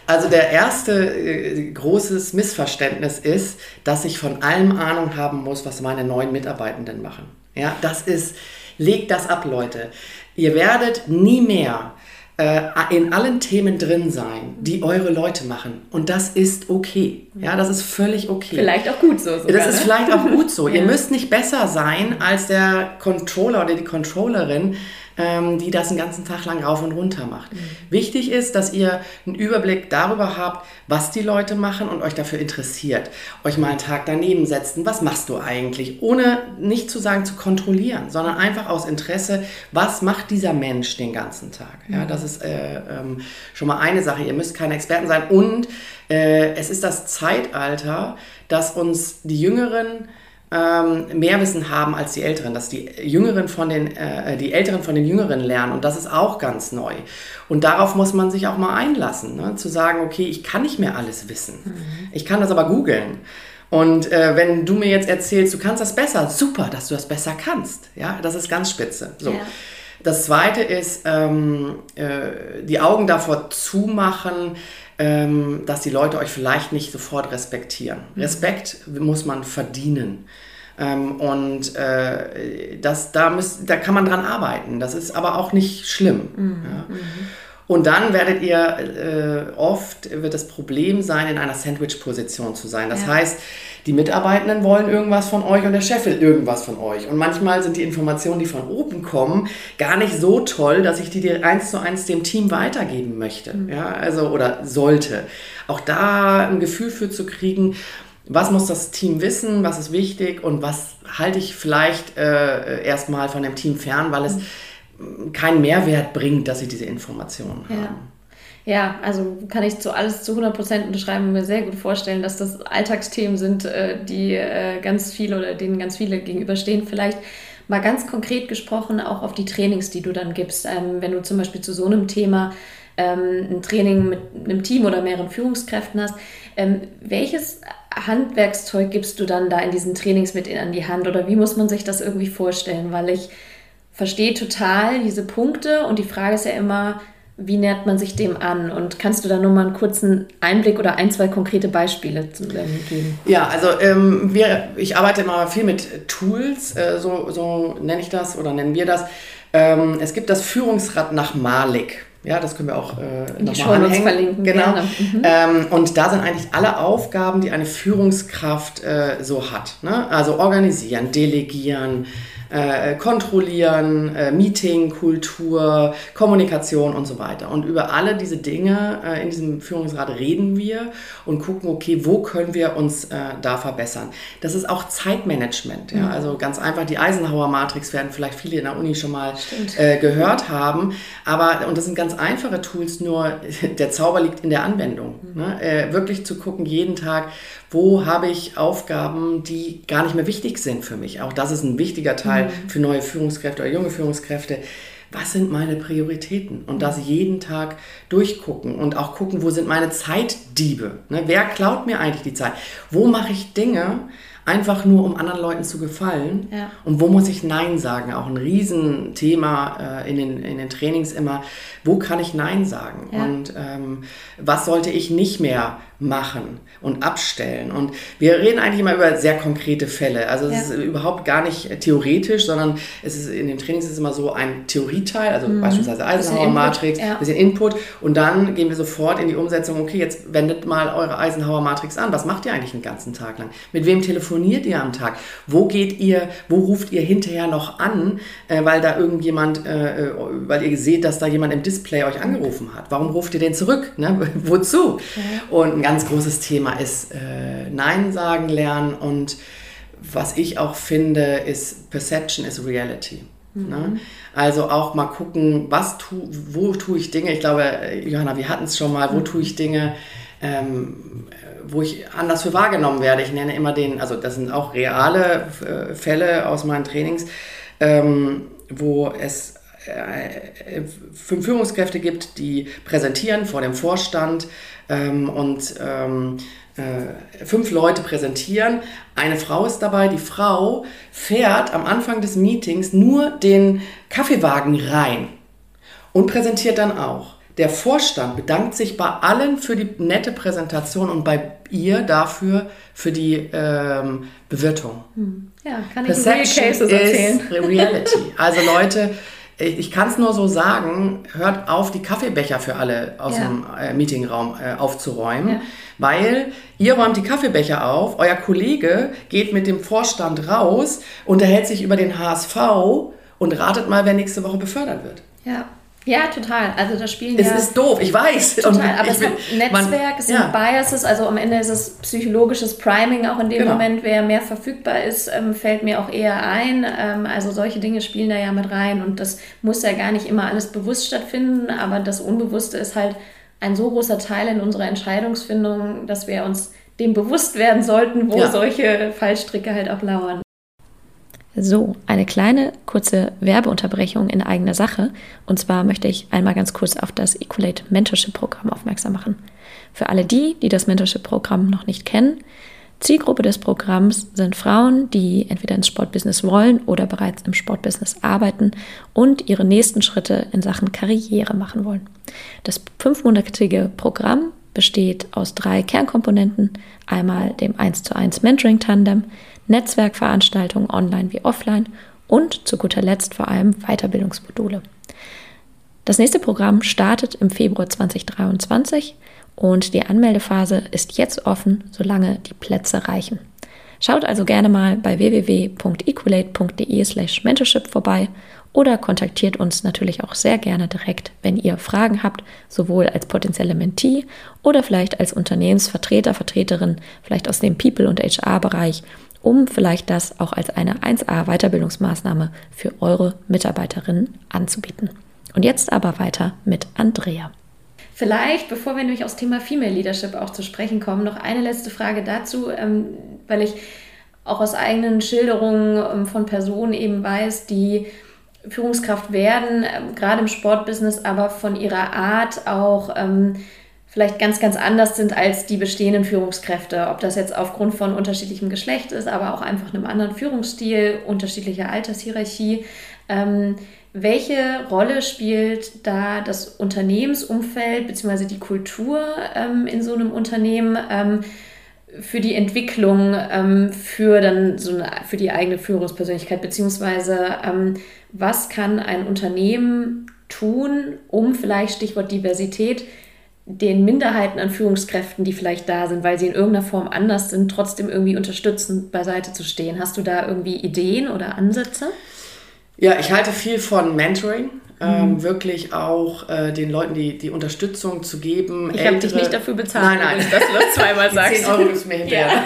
S1: Also der erste äh, großes Missverständnis ist, dass ich von allem Ahnung haben muss, was meine neuen Mitarbeitenden machen. Ja, das ist, legt das ab, Leute. Ihr werdet nie mehr äh, in allen Themen drin sein, die eure Leute machen. Und das ist okay. Ja, das ist völlig okay.
S2: Vielleicht auch gut so.
S1: Sogar, das ist ne? vielleicht auch gut so. Ihr müsst nicht besser sein als der Controller oder die Controllerin, ähm, die das einen ganzen Tag lang rauf und runter macht. Mhm. Wichtig ist, dass ihr einen Überblick darüber habt, was die Leute machen und euch dafür interessiert. Euch mal einen Tag daneben setzen, was machst du eigentlich, ohne nicht zu sagen zu kontrollieren, sondern einfach aus Interesse, was macht dieser Mensch den ganzen Tag. Ja, mhm. das ist äh, ähm, schon mal eine Sache. Ihr müsst keine Experten sein und äh, es ist das Zeitalter, dass uns die Jüngeren ähm, mehr Wissen haben als die Älteren, dass die Jüngeren von den, äh, die Älteren von den Jüngeren lernen und das ist auch ganz neu. Und darauf muss man sich auch mal einlassen, ne? zu sagen, okay, ich kann nicht mehr alles wissen, mhm. ich kann das aber googeln. Und äh, wenn du mir jetzt erzählst, du kannst das besser, super, dass du das besser kannst. Ja, das ist ganz spitze. So. Ja. Das zweite ist, ähm, äh, die Augen davor zumachen, ähm, dass die Leute euch vielleicht nicht sofort respektieren. Mhm. Respekt muss man verdienen. Ähm, und äh, das, da, müsst, da kann man dran arbeiten. Das ist aber auch nicht schlimm. Mhm. Ja. Und dann werdet ihr äh, oft, wird das Problem sein, in einer Sandwich-Position zu sein. Das ja. heißt, die Mitarbeitenden wollen irgendwas von euch und der Chef will irgendwas von euch. Und manchmal sind die Informationen, die von oben kommen, gar nicht so toll, dass ich die dir eins zu eins dem Team weitergeben möchte. Mhm. Ja, also oder sollte. Auch da ein Gefühl für zu kriegen, was muss das Team wissen, was ist wichtig und was halte ich vielleicht äh, erstmal von dem Team fern, weil es mhm keinen Mehrwert bringt, dass sie diese Informationen
S2: ja.
S1: haben.
S2: Ja, also kann ich zu alles zu 100% unterschreiben und mir sehr gut vorstellen, dass das Alltagsthemen sind, äh, die äh, ganz viele oder denen ganz viele gegenüberstehen. Vielleicht mal ganz konkret gesprochen auch auf die Trainings, die du dann gibst. Ähm, wenn du zum Beispiel zu so einem Thema ähm, ein Training mit einem Team oder mehreren Führungskräften hast, ähm, welches Handwerkszeug gibst du dann da in diesen Trainings mit an die Hand oder wie muss man sich das irgendwie vorstellen? Weil ich verstehe total diese Punkte und die Frage ist ja immer, wie nähert man sich dem an? Und kannst du da nur mal einen kurzen Einblick oder ein, zwei konkrete Beispiele ähm, geben?
S1: Ja, also ähm, wir, ich arbeite immer viel mit Tools, äh, so, so nenne ich das oder nennen wir das. Ähm, es gibt das Führungsrad nach Malik. Ja, das können wir auch äh, nochmal anhängen. verlinken. Genau. Mhm. Ähm, und da sind eigentlich alle Aufgaben, die eine Führungskraft äh, so hat. Ne? Also organisieren, delegieren, äh, kontrollieren, äh, Meeting, Kultur, Kommunikation und so weiter. Und über alle diese Dinge äh, in diesem Führungsrat reden wir und gucken, okay, wo können wir uns äh, da verbessern. Das ist auch Zeitmanagement. Ja? Mhm. Also ganz einfach, die Eisenhower Matrix werden vielleicht viele in der Uni schon mal äh, gehört haben. Aber, und das sind ganz einfache Tools, nur der Zauber liegt in der Anwendung. Mhm. Ne? Äh, wirklich zu gucken, jeden Tag, wo habe ich Aufgaben, die gar nicht mehr wichtig sind für mich. Auch das ist ein wichtiger Teil mhm. für neue Führungskräfte oder junge Führungskräfte. was sind meine Prioritäten und das jeden Tag durchgucken und auch gucken, wo sind meine Zeitdiebe. Ne? Wer klaut mir eigentlich die Zeit? Wo mache ich Dinge, einfach nur um anderen Leuten zu gefallen. Ja. Und wo muss ich Nein sagen? Auch ein Riesenthema äh, in, den, in den Trainings immer, wo kann ich Nein sagen? Ja. Und ähm, was sollte ich nicht mehr machen und abstellen? Und wir reden eigentlich immer über sehr konkrete Fälle. Also es ja. ist überhaupt gar nicht theoretisch, sondern es ist in den Trainings ist es immer so ein Theorieteil, also mhm. beispielsweise Eisenhower-Matrix, bisschen, bisschen Input und dann gehen wir sofort in die Umsetzung, okay, jetzt wendet mal eure Eisenhower-Matrix an. Was macht ihr eigentlich den ganzen Tag lang? Mit wem telefoniert telefoniert ihr am Tag? Wo geht ihr, wo ruft ihr hinterher noch an, äh, weil da irgendjemand, äh, äh, weil ihr seht, dass da jemand im Display euch angerufen hat? Warum ruft ihr den zurück? Ne? Wozu? Und ein ganz großes Thema ist äh, Nein sagen lernen und was ich auch finde, ist Perception is Reality. Mhm. Ne? Also auch mal gucken, was tu, wo tue ich Dinge. Ich glaube, äh, Johanna, wir hatten es schon mal, wo mhm. tue ich Dinge, ähm, wo ich anders für wahrgenommen werde. Ich nenne immer den, also das sind auch reale äh, Fälle aus meinen Trainings, ähm, wo es äh, fünf Führungskräfte gibt, die präsentieren vor dem Vorstand ähm, und ähm, äh, fünf Leute präsentieren. Eine Frau ist dabei. Die Frau fährt am Anfang des Meetings nur den Kaffeewagen rein und präsentiert dann auch. Der Vorstand bedankt sich bei allen für die nette Präsentation und bei ihr dafür für die ähm, Bewirtung.
S2: Hm. Ja, kann ich Perception Cases erzählen.
S1: Reality. Also Leute, ich kann es nur so sagen, hört auf, die Kaffeebecher für alle aus ja. dem äh, Meetingraum äh, aufzuräumen, ja. weil ihr räumt die Kaffeebecher auf, euer Kollege geht mit dem Vorstand raus, unterhält sich über den HSV und ratet mal, wer nächste Woche befördert wird.
S2: Ja. Ja, total. Also da spielen
S1: es
S2: ja...
S1: Es ist doof, ich weiß.
S2: Total, aber es ist ein Netzwerk, es sind ja. Biases, also am Ende ist es psychologisches Priming, auch in dem genau. Moment, wer mehr verfügbar ist, ähm, fällt mir auch eher ein. Ähm, also solche Dinge spielen da ja mit rein und das muss ja gar nicht immer alles bewusst stattfinden, aber das Unbewusste ist halt ein so großer Teil in unserer Entscheidungsfindung, dass wir uns dem bewusst werden sollten, wo ja. solche Fallstricke halt auch lauern. So, eine kleine kurze Werbeunterbrechung in eigener Sache. Und zwar möchte ich einmal ganz kurz auf das Equalate Mentorship Programm aufmerksam machen. Für alle die, die das Mentorship Programm noch nicht kennen, Zielgruppe des Programms sind Frauen, die entweder ins Sportbusiness wollen oder bereits im Sportbusiness arbeiten und ihre nächsten Schritte in Sachen Karriere machen wollen. Das fünfmonatige Programm besteht aus drei Kernkomponenten. Einmal dem 1 zu 1 Mentoring Tandem, Netzwerkveranstaltungen online wie offline und zu guter Letzt vor allem Weiterbildungsmodule. Das nächste Programm startet im Februar 2023 und die Anmeldephase ist jetzt offen, solange die Plätze reichen. Schaut also gerne mal bei www.equalate.de/slash mentorship vorbei oder kontaktiert uns natürlich auch sehr gerne direkt, wenn ihr Fragen habt, sowohl als potenzielle Mentee oder vielleicht als Unternehmensvertreter, Vertreterin, vielleicht aus dem People- und HR-Bereich um vielleicht das auch als eine 1A Weiterbildungsmaßnahme für eure Mitarbeiterinnen anzubieten. Und jetzt aber weiter mit Andrea. Vielleicht, bevor wir nämlich aufs Thema Female Leadership auch zu sprechen kommen, noch eine letzte Frage dazu, ähm, weil ich auch aus eigenen Schilderungen ähm, von Personen eben weiß, die Führungskraft werden, ähm, gerade im Sportbusiness, aber von ihrer Art auch vielleicht ganz, ganz anders sind als die bestehenden Führungskräfte. Ob das jetzt aufgrund von unterschiedlichem Geschlecht ist, aber auch einfach einem anderen Führungsstil, unterschiedlicher Altershierarchie. Ähm, welche Rolle spielt da das Unternehmensumfeld bzw. die Kultur ähm, in so einem Unternehmen ähm, für die Entwicklung, ähm, für dann so eine, für die eigene Führungspersönlichkeit beziehungsweise ähm, was kann ein Unternehmen tun, um vielleicht Stichwort Diversität den Minderheiten an Führungskräften, die vielleicht da sind, weil sie in irgendeiner Form anders sind, trotzdem irgendwie unterstützend beiseite zu stehen. Hast du da irgendwie Ideen oder Ansätze?
S1: Ja, ich halte viel von Mentoring. Ähm, mhm. wirklich auch äh, den Leuten die, die Unterstützung zu geben.
S2: Ich habe dich nicht dafür bezahlt,
S1: nein, nein.
S2: das zweimal sagst.
S1: 10 Euro ist mir hinterher. Ja.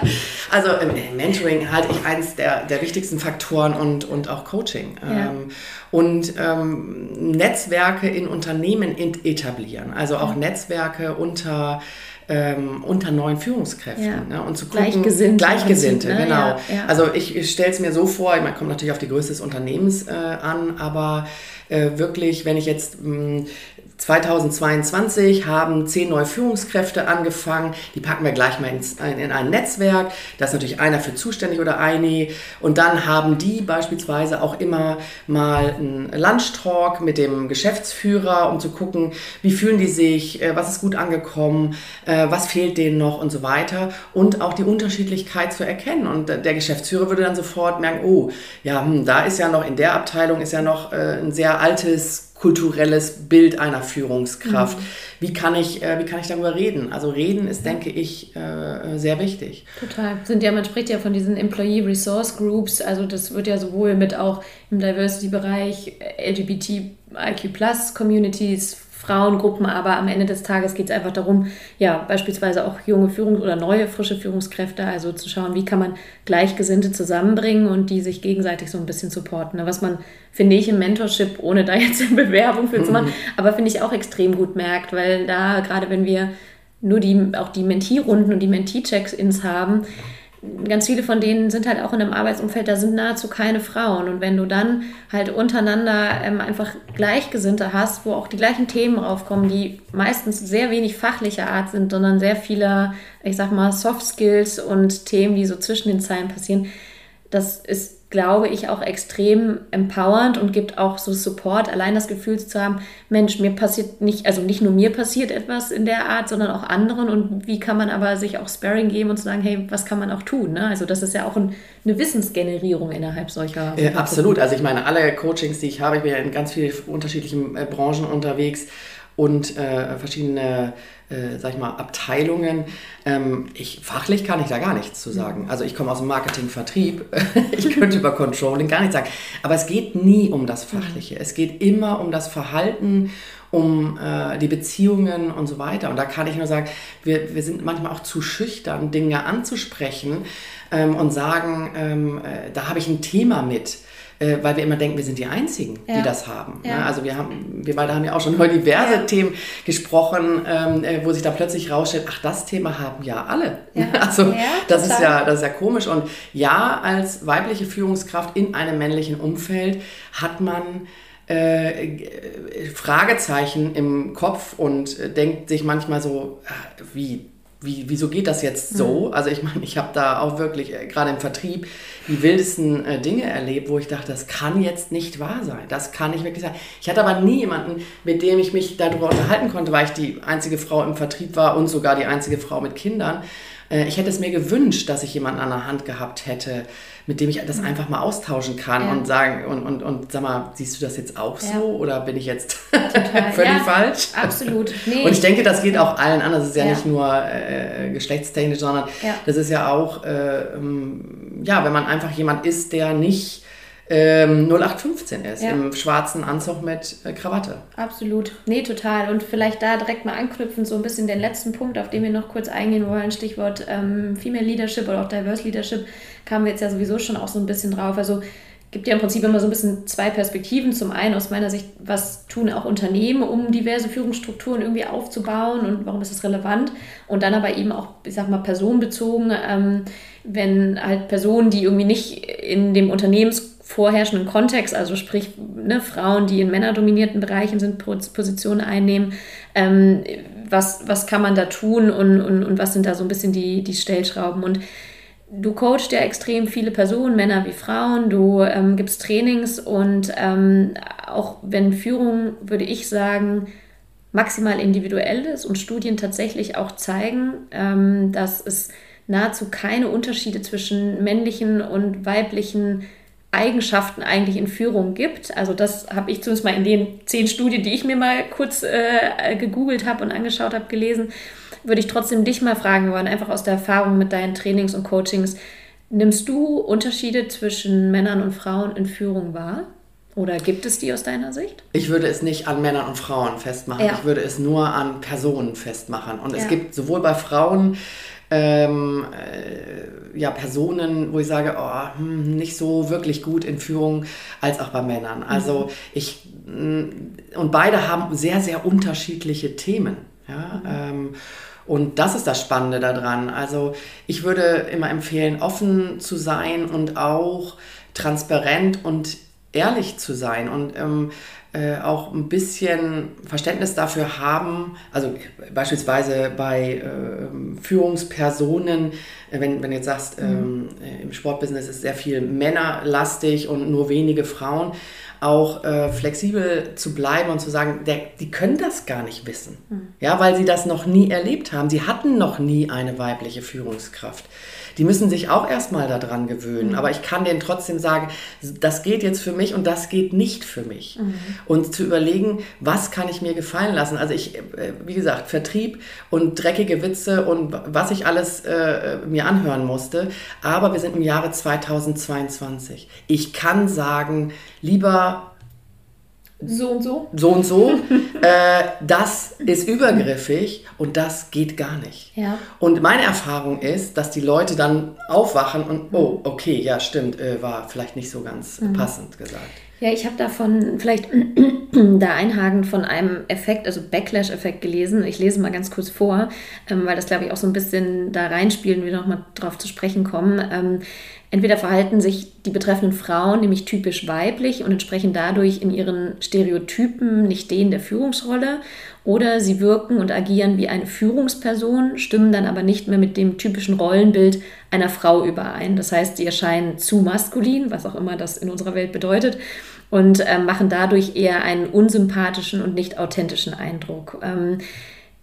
S1: also ähm, Mentoring halte ich eins der, der wichtigsten Faktoren und, und auch Coaching. Ja. Ähm, und ähm, Netzwerke in Unternehmen etablieren, also auch ja. Netzwerke unter ähm, unter neuen Führungskräften
S2: Ja.
S1: ne? und zu gucken,
S2: Gleichgesinnte
S1: Gleichgesinnte,
S2: im ne?
S1: genau.
S2: Ja, ja.
S1: Also ich, ich stelle es mir so vor, ich meine, kommt natürlich auf die Größe des Unternehmens äh, an, aber äh, wirklich, wenn ich jetzt mh, 2022 haben zehn neue Führungskräfte angefangen. Die packen wir gleich mal in ein Netzwerk. Da ist natürlich einer für zuständig oder eine. Und dann haben die beispielsweise auch immer mal einen Lunchtalk mit dem Geschäftsführer, um zu gucken, wie fühlen die sich, äh, was ist gut angekommen, äh, was fehlt denen noch und so weiter. Und auch die Unterschiedlichkeit zu erkennen. Und der Geschäftsführer würde dann sofort merken, oh, ja, hm, da ist ja noch in der Abteilung ist ja noch äh, ein sehr altes kulturelles Bild einer Führungskraft. Wie, kann ich, äh, wie kann ich darüber reden? Also reden ist, denke ich, äh, sehr wichtig.
S2: Total. Sind ja, man spricht ja von diesen Employee Resource Groups, also das wird ja sowohl mit auch im Diversity-Bereich LGBTIQ Communities, Frauengruppen, aber am Ende des Tages geht es einfach darum, ja, beispielsweise auch junge Führungs- oder neue, frische Führungskräfte, also zu schauen, wie kann man Gleichgesinnte zusammenbringen und die sich gegenseitig so ein bisschen supporten. ne? Was man, finde ich, im Mentorship, ohne da jetzt eine Bewerbung für zu machen, aber finde ich auch extrem gut merkt, weil da, gerade wenn wir nur die, auch die Mentee-Runden und die Mentee-Check-Ins haben, ganz viele von denen sind halt auch in einem Arbeitsumfeld, da sind nahezu keine Frauen. Und wenn du dann halt untereinander ähm, einfach Gleichgesinnte hast, wo auch die gleichen Themen raufkommen, die meistens sehr wenig fachlicher Art sind, sondern sehr viele, ich sag mal, Soft Skills und Themen, die so zwischen den Zeilen passieren, das ist, glaube ich, auch extrem empowernd und gibt auch so Support, allein das Gefühl zu haben, Mensch, mir passiert nicht, also nicht nur mir passiert etwas in der Art, sondern auch anderen und wie kann man aber sich auch Sparring geben und zu sagen, hey, was kann man auch tun? Ne? Also das ist ja auch ein, eine Wissensgenerierung innerhalb solcher.
S1: Äh, absolut. Also ich meine, alle Coachings, die ich habe, ich bin ja in ganz vielen unterschiedlichen äh, Branchen unterwegs und äh, verschiedene, äh, sag ich mal, Abteilungen. Ähm, ich, fachlich kann ich da gar nichts zu sagen. Also ich komme aus dem Marketing, Vertrieb. ich könnte über Controlling gar nichts sagen. Aber es geht nie um das Fachliche. Es geht immer um das Verhalten, um äh, die Beziehungen und so weiter. Und da kann ich nur sagen, wir, wir sind manchmal auch zu schüchtern, Dinge anzusprechen ähm, und sagen, ähm, äh, da habe ich ein Thema mit äh, weil wir immer denken, wir sind die Einzigen,
S2: Ja.
S1: die das haben.
S2: Ja.
S1: Ne? Also wir haben, wir beide haben ja auch schon über diverse
S2: Ja.
S1: Themen gesprochen, ähm, äh, wo sich da plötzlich rausstellt, ach, das Thema haben ja alle.
S2: Ja.
S1: Also das ist ja, das ist ja komisch. Und ja, als weibliche Führungskraft in einem männlichen Umfeld hat man äh, Fragezeichen im Kopf und äh, denkt sich manchmal so, ah, wie, wie, wieso geht das jetzt so?
S2: Mhm.
S1: Also ich meine, ich habe da auch wirklich, äh, gerade im Vertrieb, die wildesten äh, Dinge erlebt, wo ich dachte, das kann jetzt nicht wahr sein. Das kann nicht wirklich sein. Ich hatte aber nie jemanden, mit dem ich mich darüber unterhalten konnte, weil ich die einzige Frau im Vertrieb war und sogar die einzige Frau mit Kindern. Äh, ich hätte es mir gewünscht, dass ich jemanden an der Hand gehabt hätte, mit dem ich das einfach mal austauschen kann
S2: Mhm. Ja.
S1: und sagen und, und, und sag mal, siehst du das jetzt auch
S2: Ja.
S1: so oder bin ich jetzt völlig
S2: Ja,
S1: falsch?
S2: Absolut. Nee,
S1: Und ich denke, das geht auch allen an. Das ist ja, nicht nur äh, geschlechtstechnisch, sondern das ist ja auch, äh, ähm, ja, wenn man einfach jemand ist, der nicht ähm, 0815 ist,
S2: Ja.
S1: im schwarzen Anzug mit äh, Krawatte.
S2: Absolut. Nee, total. Und vielleicht da direkt mal anknüpfen, so ein bisschen den letzten Punkt, auf den wir noch kurz eingehen wollen, Stichwort ähm, Female Leadership oder auch Diverse Leadership, kamen wir jetzt ja sowieso schon auch so ein bisschen drauf. Also gibt ja im Prinzip immer so ein bisschen zwei Perspektiven. Zum einen aus meiner Sicht, was tun auch Unternehmen, um diverse Führungsstrukturen irgendwie aufzubauen und warum ist das relevant? Und dann aber eben auch, ich sag mal, personenbezogen, ähm, wenn halt Personen, die irgendwie nicht in dem Unternehmens vorherrschenden Kontext, also sprich ne, Frauen, die in männerdominierten Bereichen sind, Pos- Positionen einnehmen, ähm, was, was kann man da tun und, und, und was sind da so ein bisschen die, die Stellschrauben? Und du coachst ja extrem viele Personen, Männer wie Frauen, du ähm, gibst Trainings und ähm, auch wenn Führung, würde ich sagen, maximal individuell ist und Studien tatsächlich auch zeigen, ähm, dass es nahezu keine Unterschiede zwischen männlichen und weiblichen Eigenschaften eigentlich in Führung gibt. Also das habe ich zumindest mal in den zehn Studien, die ich mir mal kurz äh, gegoogelt habe und angeschaut habe, gelesen, würde ich trotzdem dich mal fragen wollen, einfach aus der Erfahrung mit deinen Trainings und Coachings. Nimmst du Unterschiede zwischen Männern und Frauen in Führung wahr? Oder gibt es die aus deiner Sicht?
S1: Ich würde es nicht an Männern und Frauen festmachen.
S2: Ja.
S1: Ich würde es nur an Personen festmachen. Und es
S2: Ja.
S1: gibt sowohl bei Frauen ähm, äh, ja, Personen, wo ich sage, oh, hm, nicht so wirklich gut in Führung, als auch bei Männern. Also ich, mh, und beide haben sehr, sehr unterschiedliche Themen. Ja? Ähm, Und das ist das Spannende daran. Also ich würde immer empfehlen, offen zu sein und auch transparent und ehrlich zu sein und ähm, äh, auch ein bisschen Verständnis dafür haben, also beispielsweise bei äh, Führungspersonen, äh, wenn, wenn du jetzt sagst, mhm. ähm, im Sportbusiness ist sehr viel männerlastig und nur wenige Frauen, auch äh, flexibel zu bleiben und zu sagen, der, die können das gar nicht wissen. Mhm. Ja, weil sie das noch nie erlebt haben. Sie hatten noch nie eine weibliche Führungskraft. Die müssen sich auch erstmal daran gewöhnen. Mhm. Aber ich kann denen trotzdem sagen, das geht jetzt für mich und das geht nicht für mich. Mhm. Und zu überlegen, was kann ich mir gefallen lassen. Also ich, äh, wie gesagt, Vertrieb und dreckige Witze und was ich alles äh, mir anhören musste. Aber wir sind im Jahre 2022. Ich kann sagen, lieber
S2: so und so.
S1: So und so. äh, das ist übergriffig und das geht gar nicht.
S2: Ja.
S1: Und meine Erfahrung ist, dass die Leute dann aufwachen und, oh, okay, ja, stimmt, äh, war vielleicht nicht so ganz mhm. passend gesagt.
S2: Ja, ich habe davon vielleicht da einhagend von einem Effekt, also Backlash-Effekt gelesen. Ich lese mal ganz kurz vor, ähm, weil das, glaube ich, auch so ein bisschen da reinspielt und wir nochmal drauf zu sprechen kommen. Ähm, entweder verhalten sich die betreffenden Frauen nämlich typisch weiblich und entsprechen dadurch in ihren Stereotypen nicht denen der Führungsrolle oder sie wirken und agieren wie eine Führungsperson, stimmen dann aber nicht mehr mit dem typischen Rollenbild einer Frau überein. Das heißt, sie erscheinen zu maskulin, was auch immer das in unserer Welt bedeutet, und äh, machen dadurch eher einen unsympathischen und nicht authentischen Eindruck. Ähm,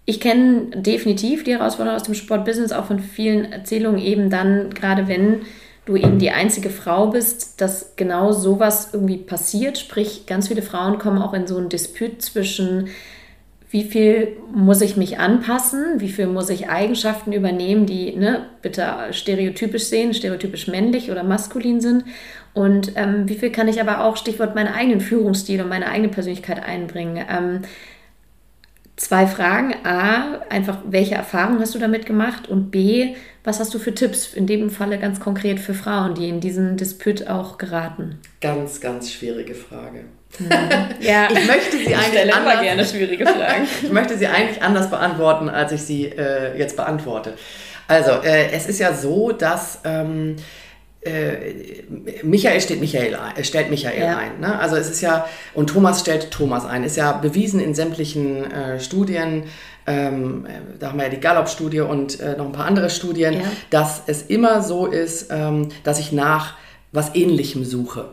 S2: ich kenne definitiv die Herausforderung aus dem Sportbusiness, auch von vielen Erzählungen eben dann, gerade wenn du eben die einzige Frau bist, dass genau sowas irgendwie passiert. Sprich, ganz viele Frauen kommen auch in so einen Disput zwischen, wie viel muss ich mich anpassen, wie viel muss ich Eigenschaften übernehmen, die ne, bitte stereotypisch sehen, stereotypisch männlich oder maskulin sind. Und ähm, wie viel kann ich aber auch, Stichwort, meinen eigenen Führungsstil und meine eigene Persönlichkeit einbringen. Ähm, zwei Fragen. A, einfach, welche Erfahrungen hast du damit gemacht? Und B, was hast du für Tipps, in dem Falle ganz konkret für Frauen, die in diesen Disput auch geraten?
S1: Ganz, ganz schwierige Frage.
S2: Mhm. Ja,
S1: ich möchte sie eigentlich
S2: anders, gerne schwierige Fragen.
S1: ich möchte sie eigentlich anders beantworten, als ich sie äh, jetzt beantworte. Also, äh, es ist ja so, dass ähm, äh, Michael steht Michael ein, stellt Michael ja. ein. Ne? Also es ist ja, und Thomas stellt Thomas ein. Ist ja bewiesen in sämtlichen äh, Studien, ähm, da haben wir ja die Gallup-Studie und äh, noch ein paar andere Studien, ja. dass es immer so ist, ähm, dass ich nach was Ähnlichem suche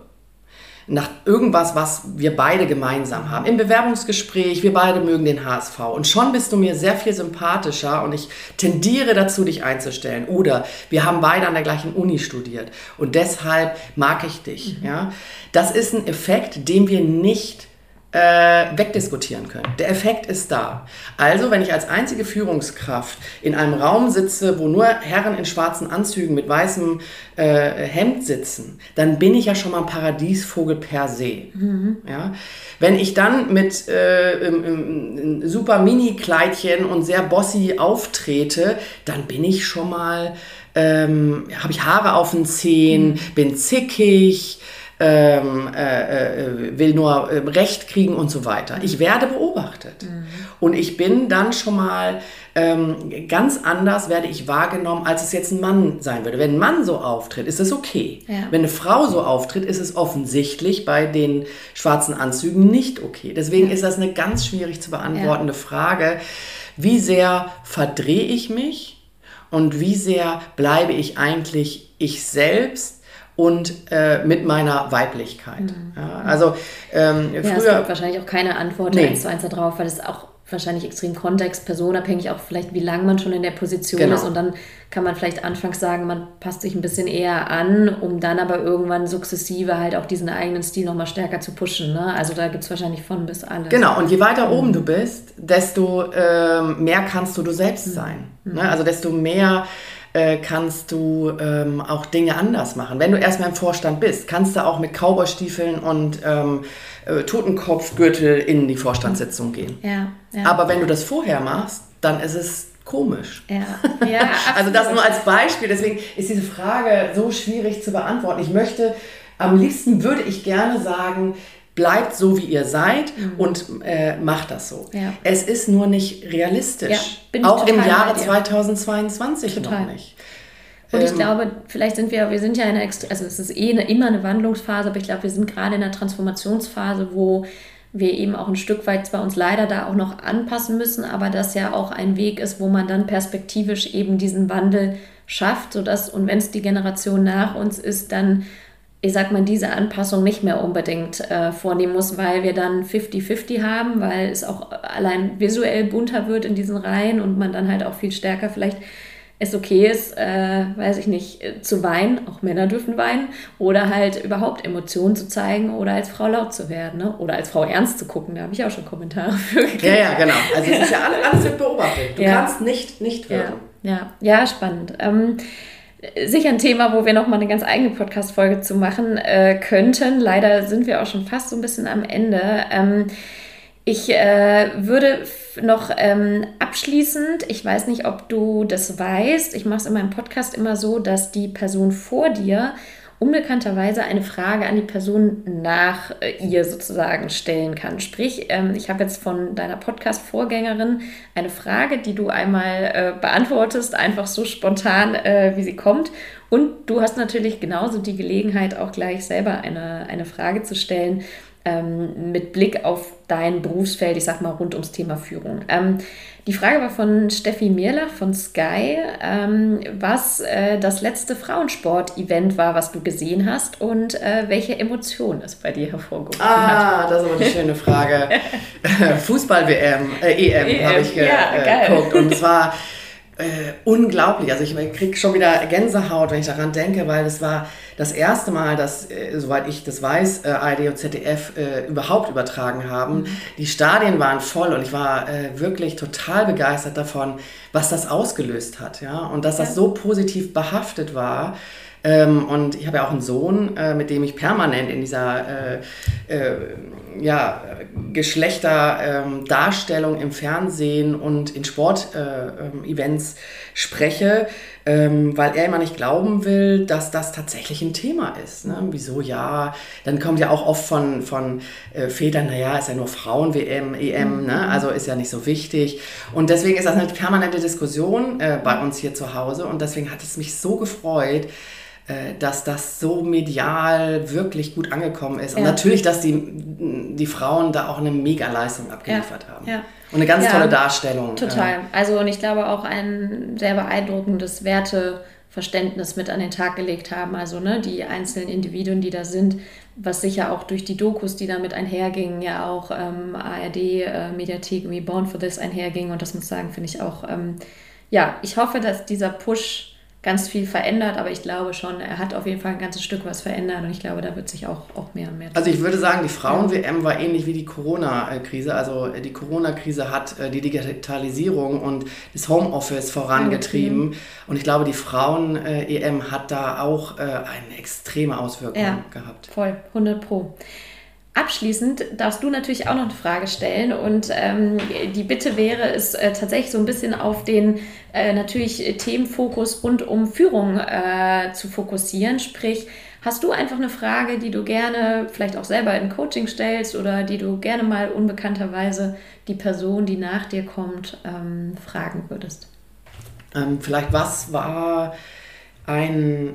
S1: nach irgendwas, was wir beide gemeinsam haben. Im Bewerbungsgespräch, wir beide mögen den HSV. Und schon bist du mir sehr viel sympathischer und ich tendiere dazu, dich einzustellen. Oder wir haben beide an der gleichen Uni studiert und deshalb mag ich dich. Mhm. Ja? Das ist ein Effekt, den wir nicht äh, wegdiskutieren können. Der Effekt ist da. Also, wenn ich als einzige Führungskraft in einem Raum sitze, wo nur Herren in schwarzen Anzügen mit weißem äh, Hemd sitzen, dann bin ich ja schon mal ein Paradiesvogel per se. Mhm. Ja? Wenn ich dann mit äh, im, im, super Mini-Kleidchen und sehr bossy auftrete, dann bin ich schon mal, ähm, habe ich Haare auf den Zehen, mhm. bin zickig, ähm, äh, äh, will nur äh, Recht kriegen und so weiter. Ich werde beobachtet. Mhm. Und ich bin dann schon mal ähm, ganz anders, werde ich wahrgenommen, als es jetzt ein Mann sein würde. Wenn ein Mann so auftritt, ist es okay. Ja. Wenn eine Frau so auftritt, ist es offensichtlich bei den schwarzen Anzügen nicht okay. Deswegen ja. ist das eine ganz schwierig zu beantwortende ja. Frage. Wie sehr verdrehe ich mich und wie sehr bleibe ich eigentlich ich selbst? Und äh, mit meiner Weiblichkeit. Mhm. Ja, also ähm,
S2: ja, früher. Es gibt wahrscheinlich auch keine Antwort nee. eins zu eins darauf, weil es auch wahrscheinlich extrem kontext, personabhängig, auch vielleicht wie lange man schon in der Position genau. ist und dann kann man vielleicht anfangs sagen, man passt sich ein bisschen eher an, um dann aber irgendwann sukzessive halt auch diesen eigenen Stil nochmal stärker zu pushen. Ne? Also da gibt es wahrscheinlich von bis alles.
S1: Genau, und je weiter mhm. oben du bist, desto ähm, mehr kannst du du selbst mhm. sein. Ne? Mhm. Ne? Also desto mehr äh, kannst du ähm, auch Dinge anders machen. Wenn du erstmal im Vorstand bist, kannst du auch mit Cowboystiefeln und ähm, äh, Totenkopfgürtel in die Vorstandssitzung gehen.
S2: Ja, ja.
S1: Aber wenn du das vorher machst, dann ist es komisch.
S2: Ja, ja
S1: also das nur als Beispiel. Deswegen ist diese Frage so schwierig zu beantworten. Ich möchte, am liebsten würde ich gerne sagen, bleibt so, wie ihr seid mhm. und äh, macht das so. Ja. Es ist nur nicht realistisch. Ja, Auch im Jahre 2022 total. noch nicht.
S2: Und ich ähm, glaube, vielleicht sind wir, wir sind ja in einer, also es ist eh eine, immer eine Wandlungsphase, aber ich glaube, wir sind gerade in einer Transformationsphase, wo wir eben auch ein Stück weit zwar uns leider da auch noch anpassen müssen, aber das ja auch ein Weg ist, wo man dann perspektivisch eben diesen Wandel schafft, sodass, und wenn es die Generation nach uns ist, dann ich sag mal, diese Anpassung nicht mehr unbedingt äh, vornehmen muss, weil wir dann 50-50 haben, weil es auch allein visuell bunter wird in diesen Reihen und man dann halt auch viel stärker vielleicht es okay ist, äh, weiß ich nicht, äh, zu weinen, auch Männer dürfen weinen, oder halt überhaupt Emotionen zu zeigen oder als Frau laut zu werden, ne? oder als Frau ernst zu gucken, da habe ich auch schon Kommentare für
S1: gekriegt. Ja, ja, genau. Also es ist ja alles, alles wird beobachtet. Du ja. kannst nicht nicht wirken.
S2: Ja, ja, ja spannend. Ähm, sicher ein Thema, wo wir nochmal eine ganz eigene Podcast-Folge zu machen äh, könnten. Leider sind wir auch schon fast so ein bisschen am Ende. Ähm, ich äh, würde noch ähm, abschließend, ich weiß nicht, ob du das weißt, ich mache es in meinem Podcast immer so, dass die Person vor dir unbekannterweise eine Frage an die Person nach äh, ihr sozusagen stellen kann. Sprich, ähm, ich habe jetzt von deiner Podcast-Vorgängerin eine Frage, die du einmal äh, beantwortest, einfach so spontan, äh, wie sie kommt. Und du hast natürlich genauso die Gelegenheit, auch gleich selber eine, eine Frage zu stellen ähm, mit Blick auf dein Berufsfeld, ich sag mal rund ums Thema Führung. Die Frage war von Steffi Mirlach von Sky, ähm, was äh, das letzte Frauensport-Event war, was du gesehen hast und äh, welche Emotionen es bei dir hervorgerufen
S1: ah, hat. Ah, das ist aber eine schöne Frage. Fußball-WM, äh, EM, EM habe ich ja, geguckt und es war äh, unglaublich. Also ich kriege schon wieder Gänsehaut, wenn ich daran denke, weil es war das erste Mal, dass, äh, soweit ich das weiß, äh, ARD und ZDF äh, überhaupt übertragen haben. Mhm. Die Stadien waren voll und ich war äh, wirklich total begeistert davon, was das ausgelöst hat. Ja? Und dass das so positiv behaftet war. Ähm, und ich habe ja auch einen Sohn, äh, mit dem ich permanent in dieser äh, äh, ja, Geschlechterdarstellung im Fernsehen und in Sportevents äh, ähm, spreche, ähm, weil er immer nicht glauben will, dass das tatsächlich ein Thema ist. Ne? Wieso ja? Dann kommt ja auch oft von, von äh, Vätern, naja, ist ja nur Frauen-WM, EM, mhm. ne? also ist ja nicht so wichtig. Und deswegen ist das eine permanente Diskussion äh, bei uns hier zu Hause und deswegen hat es mich so gefreut, dass das so medial wirklich gut angekommen ist. Und natürlich, dass die, die Frauen da auch eine Mega-Leistung abgeliefert ja. haben. Ja. Und eine ganz tolle Darstellung.
S2: Total. Also und ich glaube auch ein sehr beeindruckendes Werteverständnis mit an den Tag gelegt haben. Also ne, die einzelnen Individuen, die da sind, was sicher auch durch die Dokus, die damit einhergingen, ja auch ähm, ARD-Mediathek äh, wie Born for This einherging. Und das muss ich sagen, finde ich auch, ähm, ja, ich hoffe, dass dieser Push ganz viel verändert, aber ich glaube schon, er hat auf jeden Fall ein ganzes Stück was verändert und ich glaube, da wird sich auch, auch mehr und mehr.
S1: Also ich würde sagen, die Frauen-WM war ähnlich wie die Corona-Krise. Also die Corona-Krise hat äh, die Digitalisierung und das Homeoffice vorangetrieben und ich glaube, die Frauen-EM hat da auch äh, eine extreme Auswirkung ja, gehabt.
S2: Voll, 100 Pro. Abschließend darfst du natürlich auch noch eine Frage stellen und ähm, die Bitte wäre es äh, tatsächlich so ein bisschen auf den äh, natürlich Themenfokus rund um Führung äh, zu fokussieren. Sprich, hast du einfach eine Frage, die du gerne vielleicht auch selber in Coaching stellst oder die du gerne mal unbekannterweise die Person, die nach dir kommt, ähm, fragen würdest?
S1: Ähm, vielleicht was war ein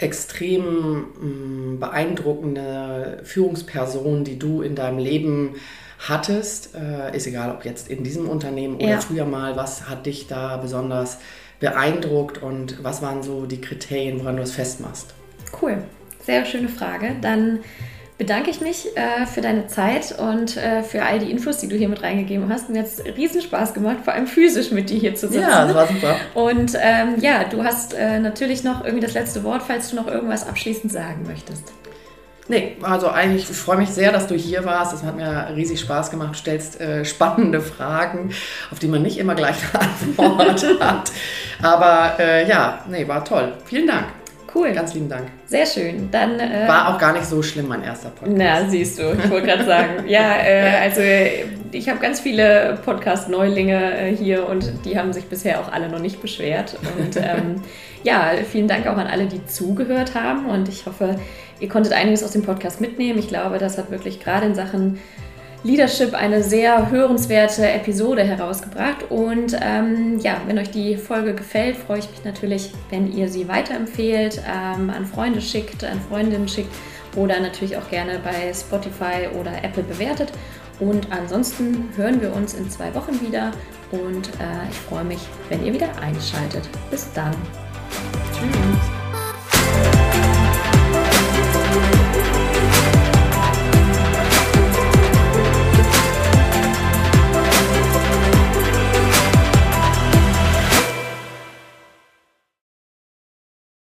S1: extrem mm, beeindruckende Führungsperson, die du in deinem Leben hattest, äh, ist egal, ob jetzt in diesem Unternehmen oder ja. früher mal, was hat dich da besonders beeindruckt und was waren so die Kriterien, woran du es festmachst?
S2: Cool, sehr schöne Frage. Dann bedanke ich mich äh, für deine Zeit und äh, für all die Infos, die du hier mit reingegeben hast. Mir hat es riesen Spaß gemacht, vor allem physisch mit dir hier zu sitzen.
S1: Ja, das war super.
S2: Und ähm, ja, du hast äh, natürlich noch irgendwie das letzte Wort, falls du noch irgendwas abschließend sagen möchtest.
S1: Nee, also eigentlich, ich freue mich sehr, dass du hier warst. Es hat mir riesig Spaß gemacht. Du stellst äh, spannende Fragen, auf die man nicht immer gleich eine Antwort hat. Aber äh, ja, nee, war toll. Vielen Dank.
S2: Cool.
S1: Ganz lieben Dank.
S2: Sehr schön. Dann
S1: äh, war auch gar nicht so schlimm mein erster Podcast.
S2: Na, siehst du. Ich wollte gerade sagen, ja, äh, also ich habe ganz viele Podcast-Neulinge äh, hier und die haben sich bisher auch alle noch nicht beschwert. Und ähm, ja, vielen Dank auch an alle, die zugehört haben und ich hoffe, ihr konntet einiges aus dem Podcast mitnehmen. Ich glaube, das hat wirklich gerade in Sachen Leadership eine sehr hörenswerte Episode herausgebracht. Und ähm, ja, wenn euch die Folge gefällt, freue ich mich natürlich, wenn ihr sie weiterempfehlt, ähm, an Freunde schickt, an Freundinnen schickt oder natürlich auch gerne bei Spotify oder Apple bewertet. Und ansonsten hören wir uns in zwei Wochen wieder und äh, ich freue mich, wenn ihr wieder einschaltet. Bis dann. Tschüss.